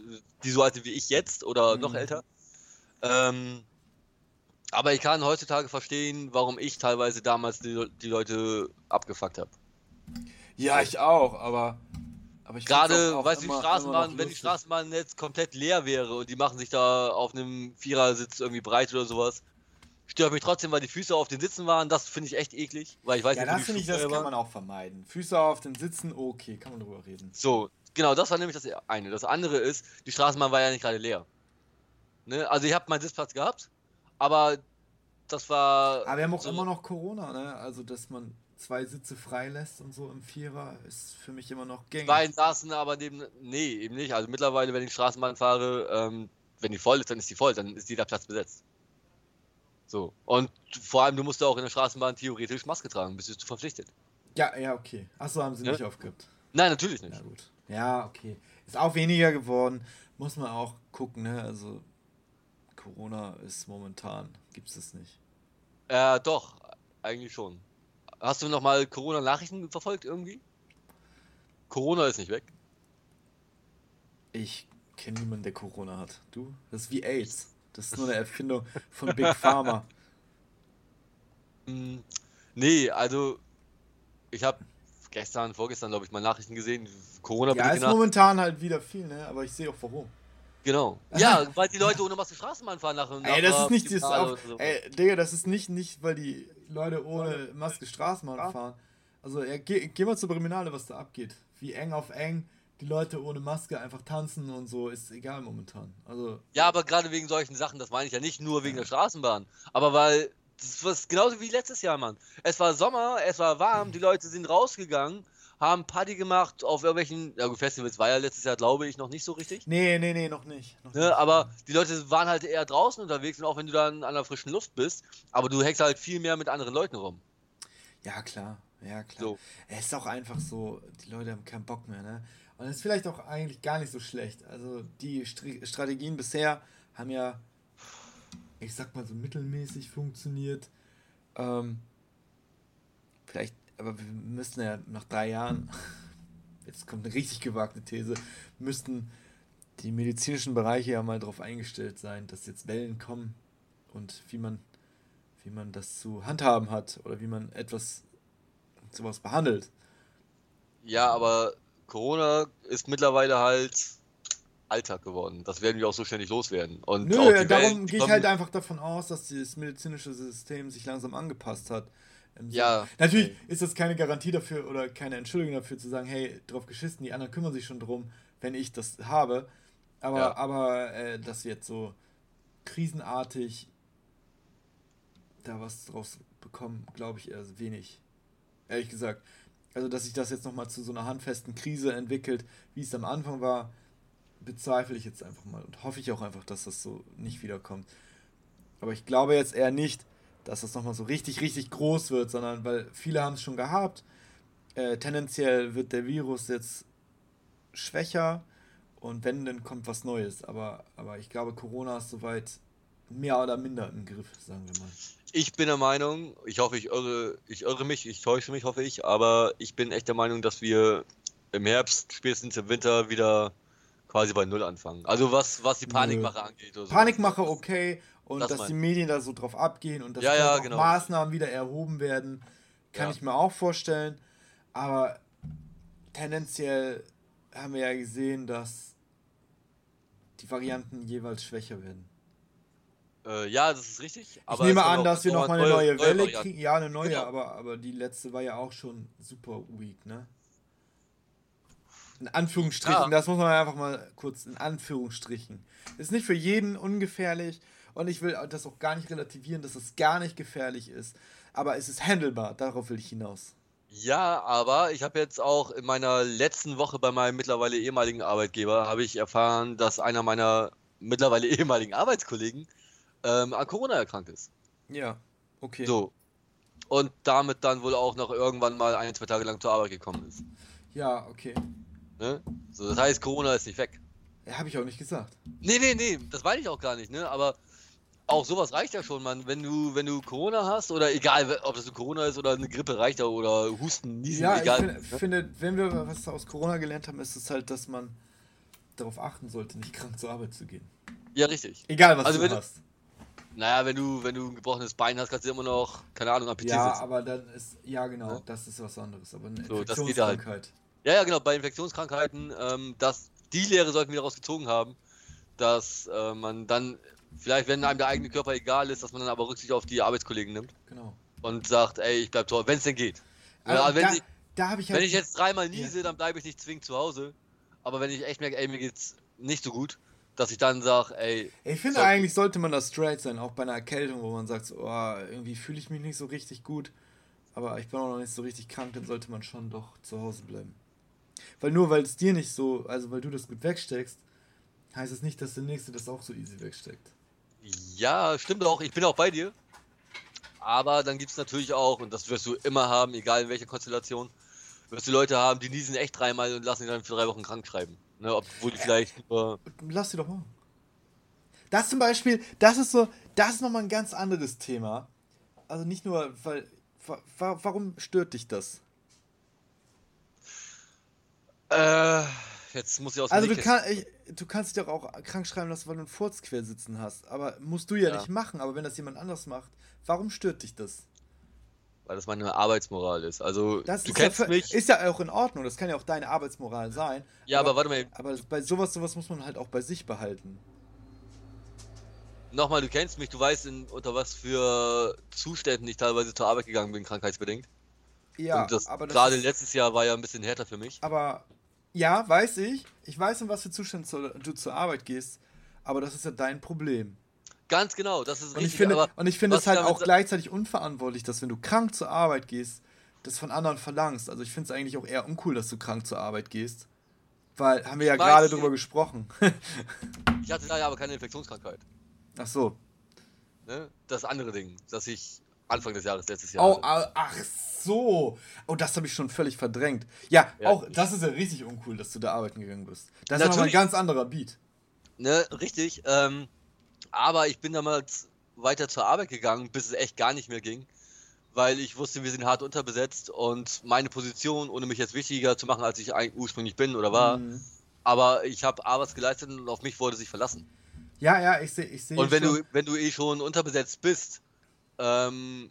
die so alt sind wie ich jetzt oder mhm. noch älter. Ähm, aber ich kann heutzutage verstehen, warum ich teilweise damals die, die Leute abgefuckt habe. Ja, ich auch, aber Gerade, weißt du, die Straßenbahn, wenn die Straßenbahn jetzt komplett leer wäre und die machen sich da auf einem Vierersitz irgendwie breit oder sowas, stört mich trotzdem, weil die Füße auf den Sitzen waren. Das finde ich echt eklig, weil ich weiß ja, nicht, das finde ich, das kann man auch vermeiden. Füße auf den Sitzen, okay, kann man drüber reden. So, genau, das war nämlich das eine. Das andere ist, die Straßenbahn war ja nicht gerade leer. Ne? Also ich habe meinen Sitzplatz gehabt, aber das war. Aber wir haben auch so immer noch Corona, ne? Also dass man zwei Sitze freilässt und so im Vierer, ist für mich immer noch gängig. Zwei saßen aber neben, nee, eben nicht. Also mittlerweile, wenn ich Straßenbahn fahre, ähm, wenn die voll ist, dann ist die voll, dann ist jeder Platz besetzt. So. Und vor allem, du musst auch in der Straßenbahn theoretisch Maske tragen, bist du verpflichtet. Ja, ja, okay. Achso, haben sie ja? nicht aufgehabt. Nein, natürlich nicht. Ja, gut. Ja, okay. Ist auch weniger geworden. Muss man auch gucken, ne? Also, Corona ist momentan, gibt es nicht. Äh, doch, eigentlich schon. Hast du nochmal Corona-Nachrichten verfolgt irgendwie? Corona ist nicht weg. Ich kenne niemanden, der Corona hat. Du? Das ist wie AIDS. Das ist nur eine Erfindung von Big Pharma. (laughs) Mm, nee, also ich habe gestern, vorgestern, glaube ich, mal Nachrichten gesehen. Corona Ja, ist momentan halt wieder viel, ne? Aber ich sehe auch warum. Genau. (laughs) Ja, weil die Leute ohne Maske Straßenbahn fahren nach, nach Ey, das ist nicht das auf, so. Ey, Digga, das ist nicht, nicht, weil die Leute ohne Maske Straßenbahn fahren. Also, ja, geh, geh mal zur Briminale, was da abgeht. Wie eng auf eng die Leute ohne Maske einfach tanzen und so, ist egal momentan. Also. Ja, aber gerade wegen solchen Sachen, das meine ich ja nicht nur wegen der Straßenbahn, aber weil das war genauso wie letztes Jahr, Mann. Es war Sommer, es war warm, die Leute sind rausgegangen, haben Party gemacht auf irgendwelchen, ja gut, Festivals war ja letztes Jahr, glaube ich, noch nicht so richtig. Nee, nee, nee, noch nicht. Noch ne, nicht. Aber die Leute waren halt eher draußen unterwegs und auch wenn du dann an der frischen Luft bist, aber du hängst halt viel mehr mit anderen Leuten rum. Ja, klar. Ja, klar. So. Es ist auch einfach so, die Leute haben keinen Bock mehr, ne? Und das ist vielleicht auch eigentlich gar nicht so schlecht. Also die St Strategien bisher haben ja, ich sag mal so mittelmäßig funktioniert. Ähm, vielleicht, aber wir müssten ja nach drei Jahren, (laughs) jetzt kommt eine richtig gewagte These, müssten die medizinischen Bereiche ja mal darauf eingestellt sein, dass jetzt Wellen kommen und wie man, wie man das zu handhaben hat oder wie man etwas sowas behandelt. Ja, aber Corona ist mittlerweile halt Alltag geworden. Das werden wir auch so ständig loswerden. Und Nö, darum gehe ich halt einfach davon aus, dass das medizinische System sich langsam angepasst hat. Ja. Natürlich okay. ist das keine Garantie dafür oder keine Entschuldigung dafür zu sagen, hey, drauf geschissen, die anderen kümmern sich schon drum, wenn ich das habe. Aber, ja. aber äh, dass wir jetzt so krisenartig da was draus bekommen, glaube ich eher wenig. Ehrlich gesagt. Also, dass sich das jetzt nochmal zu so einer handfesten Krise entwickelt, wie es am Anfang war, bezweifle ich jetzt einfach mal und hoffe ich auch einfach, dass das so nicht wiederkommt. Aber ich glaube jetzt eher nicht, dass das nochmal so richtig, richtig groß wird, sondern weil viele haben es schon gehabt. Äh, tendenziell wird der Virus jetzt schwächer und wenn, dann kommt was Neues. Aber, aber ich glaube, Corona ist soweit mehr oder minder im Griff, sagen wir mal. Ich bin der Meinung, ich hoffe, ich irre, ich irre mich, ich täusche mich, hoffe ich, aber ich bin echt der Meinung, dass wir im Herbst, spätestens im Winter wieder quasi bei Null anfangen. Also was, was die Panikmache angeht. Oder so. Panikmache okay und das dass die Medien da so drauf abgehen und dass ja, ja, genau. Maßnahmen wieder erhoben werden, kann ja. ich mir auch vorstellen. Aber tendenziell haben wir ja gesehen, dass die Varianten jeweils schwächer werden. Äh, ja, das ist richtig. ich nehme an, dass wir nochmal eine neue, neue Welle kriegen. Ja, eine neue, genau. aber, aber die letzte war ja auch schon super weak, ne? In Anführungsstrichen, ja. das muss man einfach mal kurz in Anführungsstrichen. Ist nicht für jeden ungefährlich und ich will das auch gar nicht relativieren, dass es gar nicht gefährlich ist. Aber es ist handelbar, darauf will ich hinaus. Ja, aber ich habe jetzt auch in meiner letzten Woche bei meinem mittlerweile ehemaligen Arbeitgeber habe ich erfahren, dass einer meiner mittlerweile (laughs) ehemaligen Arbeitskollegen ähm, an Corona erkrankt ist. Ja, okay. So. Und damit dann wohl auch noch irgendwann mal ein, zwei Tage lang zur Arbeit gekommen ist. Ja, okay. Ne? So, das heißt, Corona ist nicht weg. Ja, habe ich auch nicht gesagt. Nee, nee, nee, das weiß ich auch gar nicht, ne? Aber auch sowas reicht ja schon, Mann. Wenn du, wenn du Corona hast, oder egal, ob das Corona ist oder eine Grippe reicht ja, oder Husten, Niesen, ja, egal. Ich finde, ne? finde, wenn wir was aus Corona gelernt haben, ist es halt, dass man darauf achten sollte, nicht krank zur Arbeit zu gehen. Ja, richtig. Egal, was also du hast. Naja, wenn du, wenn du ein gebrochenes Bein hast, kannst du immer noch, keine Ahnung, am PC Ja, sitzen. aber dann ist, ja genau, ja? das ist was anderes. Aber eine so, Infektionskrankheit. Halt. Ja, ja, genau, bei Infektionskrankheiten, ähm, das, die Lehre sollten wir daraus gezogen haben, dass äh, man dann, vielleicht wenn einem der eigene Körper egal ist, dass man dann aber Rücksicht auf die Arbeitskollegen nimmt. Genau. Und sagt, ey, ich bleib zu wenn es denn geht. Also, ja, wenn, da, ich, da ich halt wenn ich jetzt dreimal niese, ja. dann bleibe ich nicht zwingend zu Hause. Aber wenn ich echt merke, ey, mir geht's nicht so gut, dass ich dann sage, ey. Ich finde so, eigentlich sollte man da straight sein, auch bei einer Erkältung, wo man sagt, so, oh, irgendwie fühle ich mich nicht so richtig gut. aber ich bin auch noch nicht so richtig krank, dann sollte man schon doch zu Hause bleiben. Weil nur weil es dir nicht so, also weil du das gut wegsteckst, heißt es nicht, dass der Nächste das auch so easy wegsteckt. Ja, stimmt auch. Ich bin auch bei dir. Aber dann gibt es natürlich auch, und das wirst du immer haben, egal in welcher Konstellation, wirst du Leute haben, die niesen echt dreimal und lassen ihn dann für drei Wochen krank schreiben. Ne, obwohl die vielleicht nur. Lass sie doch machen. Das zum Beispiel, das ist so, das ist nochmal ein ganz anderes Thema. Also nicht nur, weil. Warum stört dich das? Äh, jetzt muss ich aus Also du, kann, ich, du kannst dich doch auch krank schreiben lassen, weil du einen Furz quer sitzen hast. Aber musst du ja, ja, nicht machen. Aber wenn das jemand anders macht, warum stört dich das? Weil das meine Arbeitsmoral ist. Also das du ist kennst ja, mich. Ist ja auch in Ordnung. Das kann ja auch deine Arbeitsmoral sein. Ja, aber, aber warte mal. Aber bei sowas, sowas muss man halt auch bei sich behalten. Nochmal, du kennst mich, du weißt, in, unter was für Zuständen ich teilweise zur Arbeit gegangen bin, krankheitsbedingt. Ja, das, aber das gerade letztes Jahr war ja ein bisschen härter für mich. Aber ja, weiß ich. Ich weiß, in was für Zuständen du zur Arbeit gehst, aber das ist ja dein Problem. Ganz genau, das ist und richtig. Ich finde, und ich finde es halt auch gleichzeitig unverantwortlich, dass wenn du krank zur Arbeit gehst, das von anderen verlangst. Also ich finde es eigentlich auch eher uncool, dass du krank zur Arbeit gehst. Weil, haben wir ja gerade drüber gesprochen. ich hatte da ja aber keine Infektionskrankheit. Ach so. Ne? Das andere Ding, das ich Anfang des Jahres, letztes Jahr. Oh, ach so. Oh, das habe ich schon völlig verdrängt. Ja, ja, auch das ist ja richtig uncool, dass du da arbeiten gegangen bist. Das Natürlich. ist nochmal ein ganz anderer Beat. Ne, richtig. Ähm, aber ich bin damals weiter zur Arbeit gegangen, bis es echt gar nicht mehr ging. Weil ich wusste, wir sind hart unterbesetzt und meine Position, ohne mich jetzt wichtiger zu machen, als ich eigentlich ursprünglich bin oder war, mhm. aber ich habe A was geleistet und auf mich wurde sich verlassen. Ja, ja, ich sehe ich seh Und wenn schon. du, wenn du eh schon unterbesetzt bist, ähm,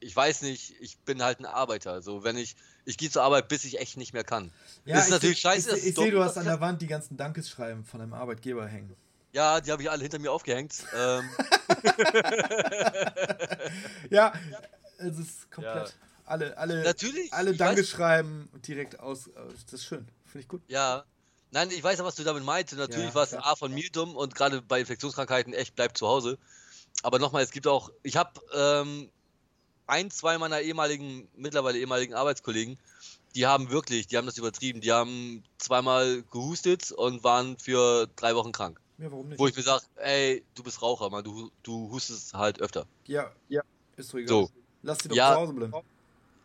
ich weiß nicht, ich bin halt ein Arbeiter. Also wenn ich, ich gehe zur Arbeit, bis ich echt nicht mehr kann. Ja, das ist natürlich seh, scheiße. Ich, ich sehe, du hast an der Wand die ganzen Dankeschreiben von deinem Arbeitgeber hängen. Ja, die habe ich alle hinter mir aufgehängt. ähm. (laughs) ja, es ist komplett. Ja. Alle, alle, Natürlich, alle Dankeschreiben direkt aus. Das ist schön. Finde ich gut. Ja. Nein, ich weiß ja, was du damit meinst. Natürlich ja, war es A von mir dumm und gerade bei Infektionskrankheiten echt bleibt zu Hause. Aber nochmal, es gibt auch, ich habe ähm, ein, zwei meiner ehemaligen, mittlerweile ehemaligen Arbeitskollegen, die haben wirklich, die haben das übertrieben, die haben zweimal gehustet und waren für drei Wochen krank. Ja, warum nicht? Wo ich mir sage, ey, du bist Raucher, man, du, du hustest halt öfter. Ja, ja, ist so egal. So. Lass sie doch ja, zu Hause bleiben.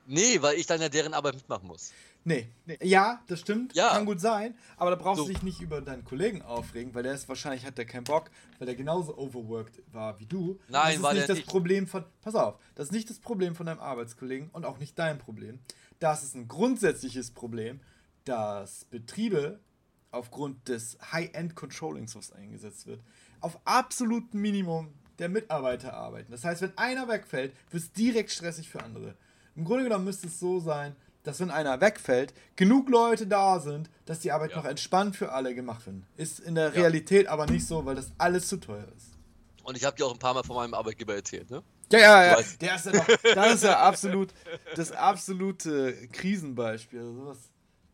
Nee, weil ich dann ja deren Arbeit mitmachen muss. Nee. nee. Ja, das stimmt. Ja. Kann gut sein. Aber da brauchst so. du dich nicht über deinen Kollegen aufregen, weil der ist wahrscheinlich hat der keinen Bock, weil der genauso overworked war wie du. Nein, das war ist nicht das nicht. Problem von. Pass auf, das ist nicht das Problem von deinem Arbeitskollegen und auch nicht dein Problem. Das ist ein grundsätzliches Problem, dass Betriebe aufgrund des High-End-Controllings, was eingesetzt wird, auf absolutem Minimum der Mitarbeiter arbeiten. Das heißt, wenn einer wegfällt, wird es direkt stressig für andere. Im Grunde genommen müsste es so sein, dass wenn einer wegfällt, genug Leute da sind, dass die Arbeit ja. noch entspannt für alle gemacht wird. Ist in der ja. Realität aber nicht so, weil das alles zu teuer ist. Und ich habe dir auch ein paar Mal von meinem Arbeitgeber erzählt, ne? Ja, ja, ja. Der ist ja noch, das ist ja absolut das absolute Krisenbeispiel. Also sowas,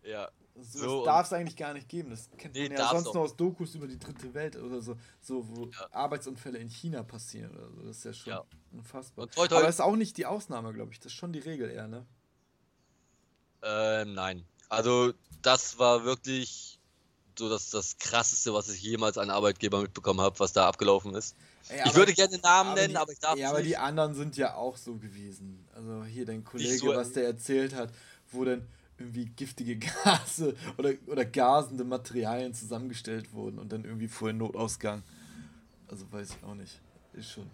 ja. So, so darf es eigentlich gar nicht geben. Das kennt nee, man ja sonst nur aus Dokus über die dritte Welt oder so, so wo ja. Arbeitsunfälle in China passieren oder so. Das ist ja schon ja. unfassbar. Toi, toi. Aber das ist auch nicht die Ausnahme, glaube ich. Das ist schon die Regel eher, ne? Ähm, nein. Also, das war wirklich so das, das krasseste, was ich jemals an Arbeitgeber mitbekommen habe, was da abgelaufen ist. Ey, ich würde gerne Namen aber nennen, die, aber ich darf Ja, aber nicht. die anderen sind ja auch so gewesen. Also hier dein Kollege, so, was der erzählt hat, wo dann irgendwie giftige (laughs) Gase oder, oder gasende Materialien zusammengestellt wurden und dann irgendwie vor den Notausgang. Also weiß ich auch nicht. Ist schon.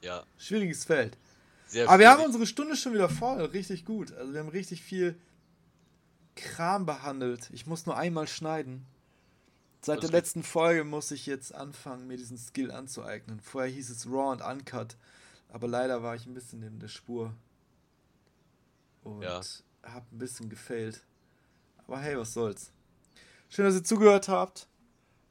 Ja. Schwieriges Feld. Sehr Aber wir haben unsere Stunde schon wieder voll, richtig gut. Also wir haben richtig viel Kram behandelt. Ich muss nur einmal schneiden. Seit der letzten Folge muss ich jetzt anfangen, mir diesen Skill anzueignen. Vorher hieß es Raw und Uncut, aber leider war ich ein bisschen neben der Spur. Und ja. Hab ein bisschen gefailt. Aber hey, was soll's. Schön, dass ihr zugehört habt.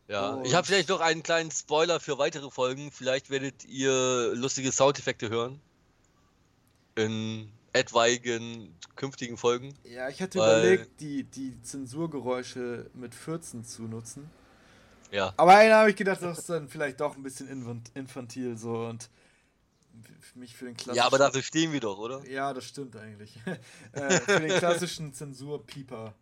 Ja, und ich habe vielleicht noch einen kleinen Spoiler für weitere Folgen. Vielleicht werdet ihr lustige Soundeffekte hören in etwaigen künftigen Folgen. Ja, ich hatte überlegt, die, die Zensurgeräusche mit 14 zu nutzen. Ja. Aber dann habe ich gedacht, das ist dann vielleicht doch ein bisschen infantil so und mich für den klassischen. Ja, aber dafür stehen wir doch, oder? Ja, das stimmt eigentlich. (laughs) äh, für den klassischen Zensurpieper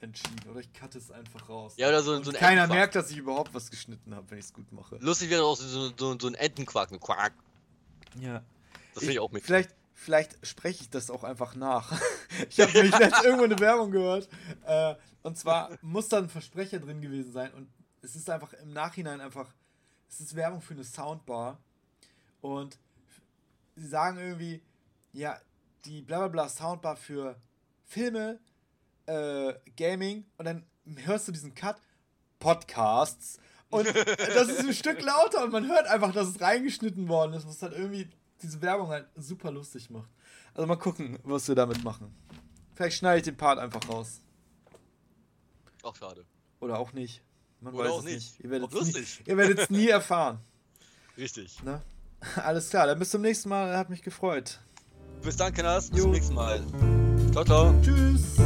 entschieden. Oder ich cutte es einfach raus. Ja, oder so, so ein Keiner merkt, dass ich überhaupt was geschnitten habe, wenn ich es gut mache. Lustig wäre auch so, so, so ein Entenquark, ein Quack. Ja. Das finde ich auch mit. Vielleicht, vielleicht spreche ich das auch einfach nach. (laughs) ich habe nämlich letztens (laughs) irgendwo eine Werbung gehört. Äh, und zwar muss da ein Versprecher drin gewesen sein. Und es ist einfach im Nachhinein einfach. Es ist Werbung für eine Soundbar. Und sie sagen irgendwie, ja, die blablabla Soundbar für Filme, äh, Gaming und dann hörst du diesen Cut, Podcasts und (laughs) das ist ein Stück lauter und man hört einfach, dass es reingeschnitten worden ist, was halt irgendwie diese Werbung halt super lustig macht. Also mal gucken, was wir damit machen. Vielleicht schneide ich den Part einfach raus. Auch schade. Oder auch nicht. Man Oder weiß auch es nicht. nicht. Ihr werdet es nie, nie erfahren. (laughs) Richtig. Ne? (laughs) Alles klar, dann bis zum nächsten Mal. Hat mich gefreut. Bis dann, Kenas. Bis zum nächsten Mal. Ciao, ciao. Tschüss.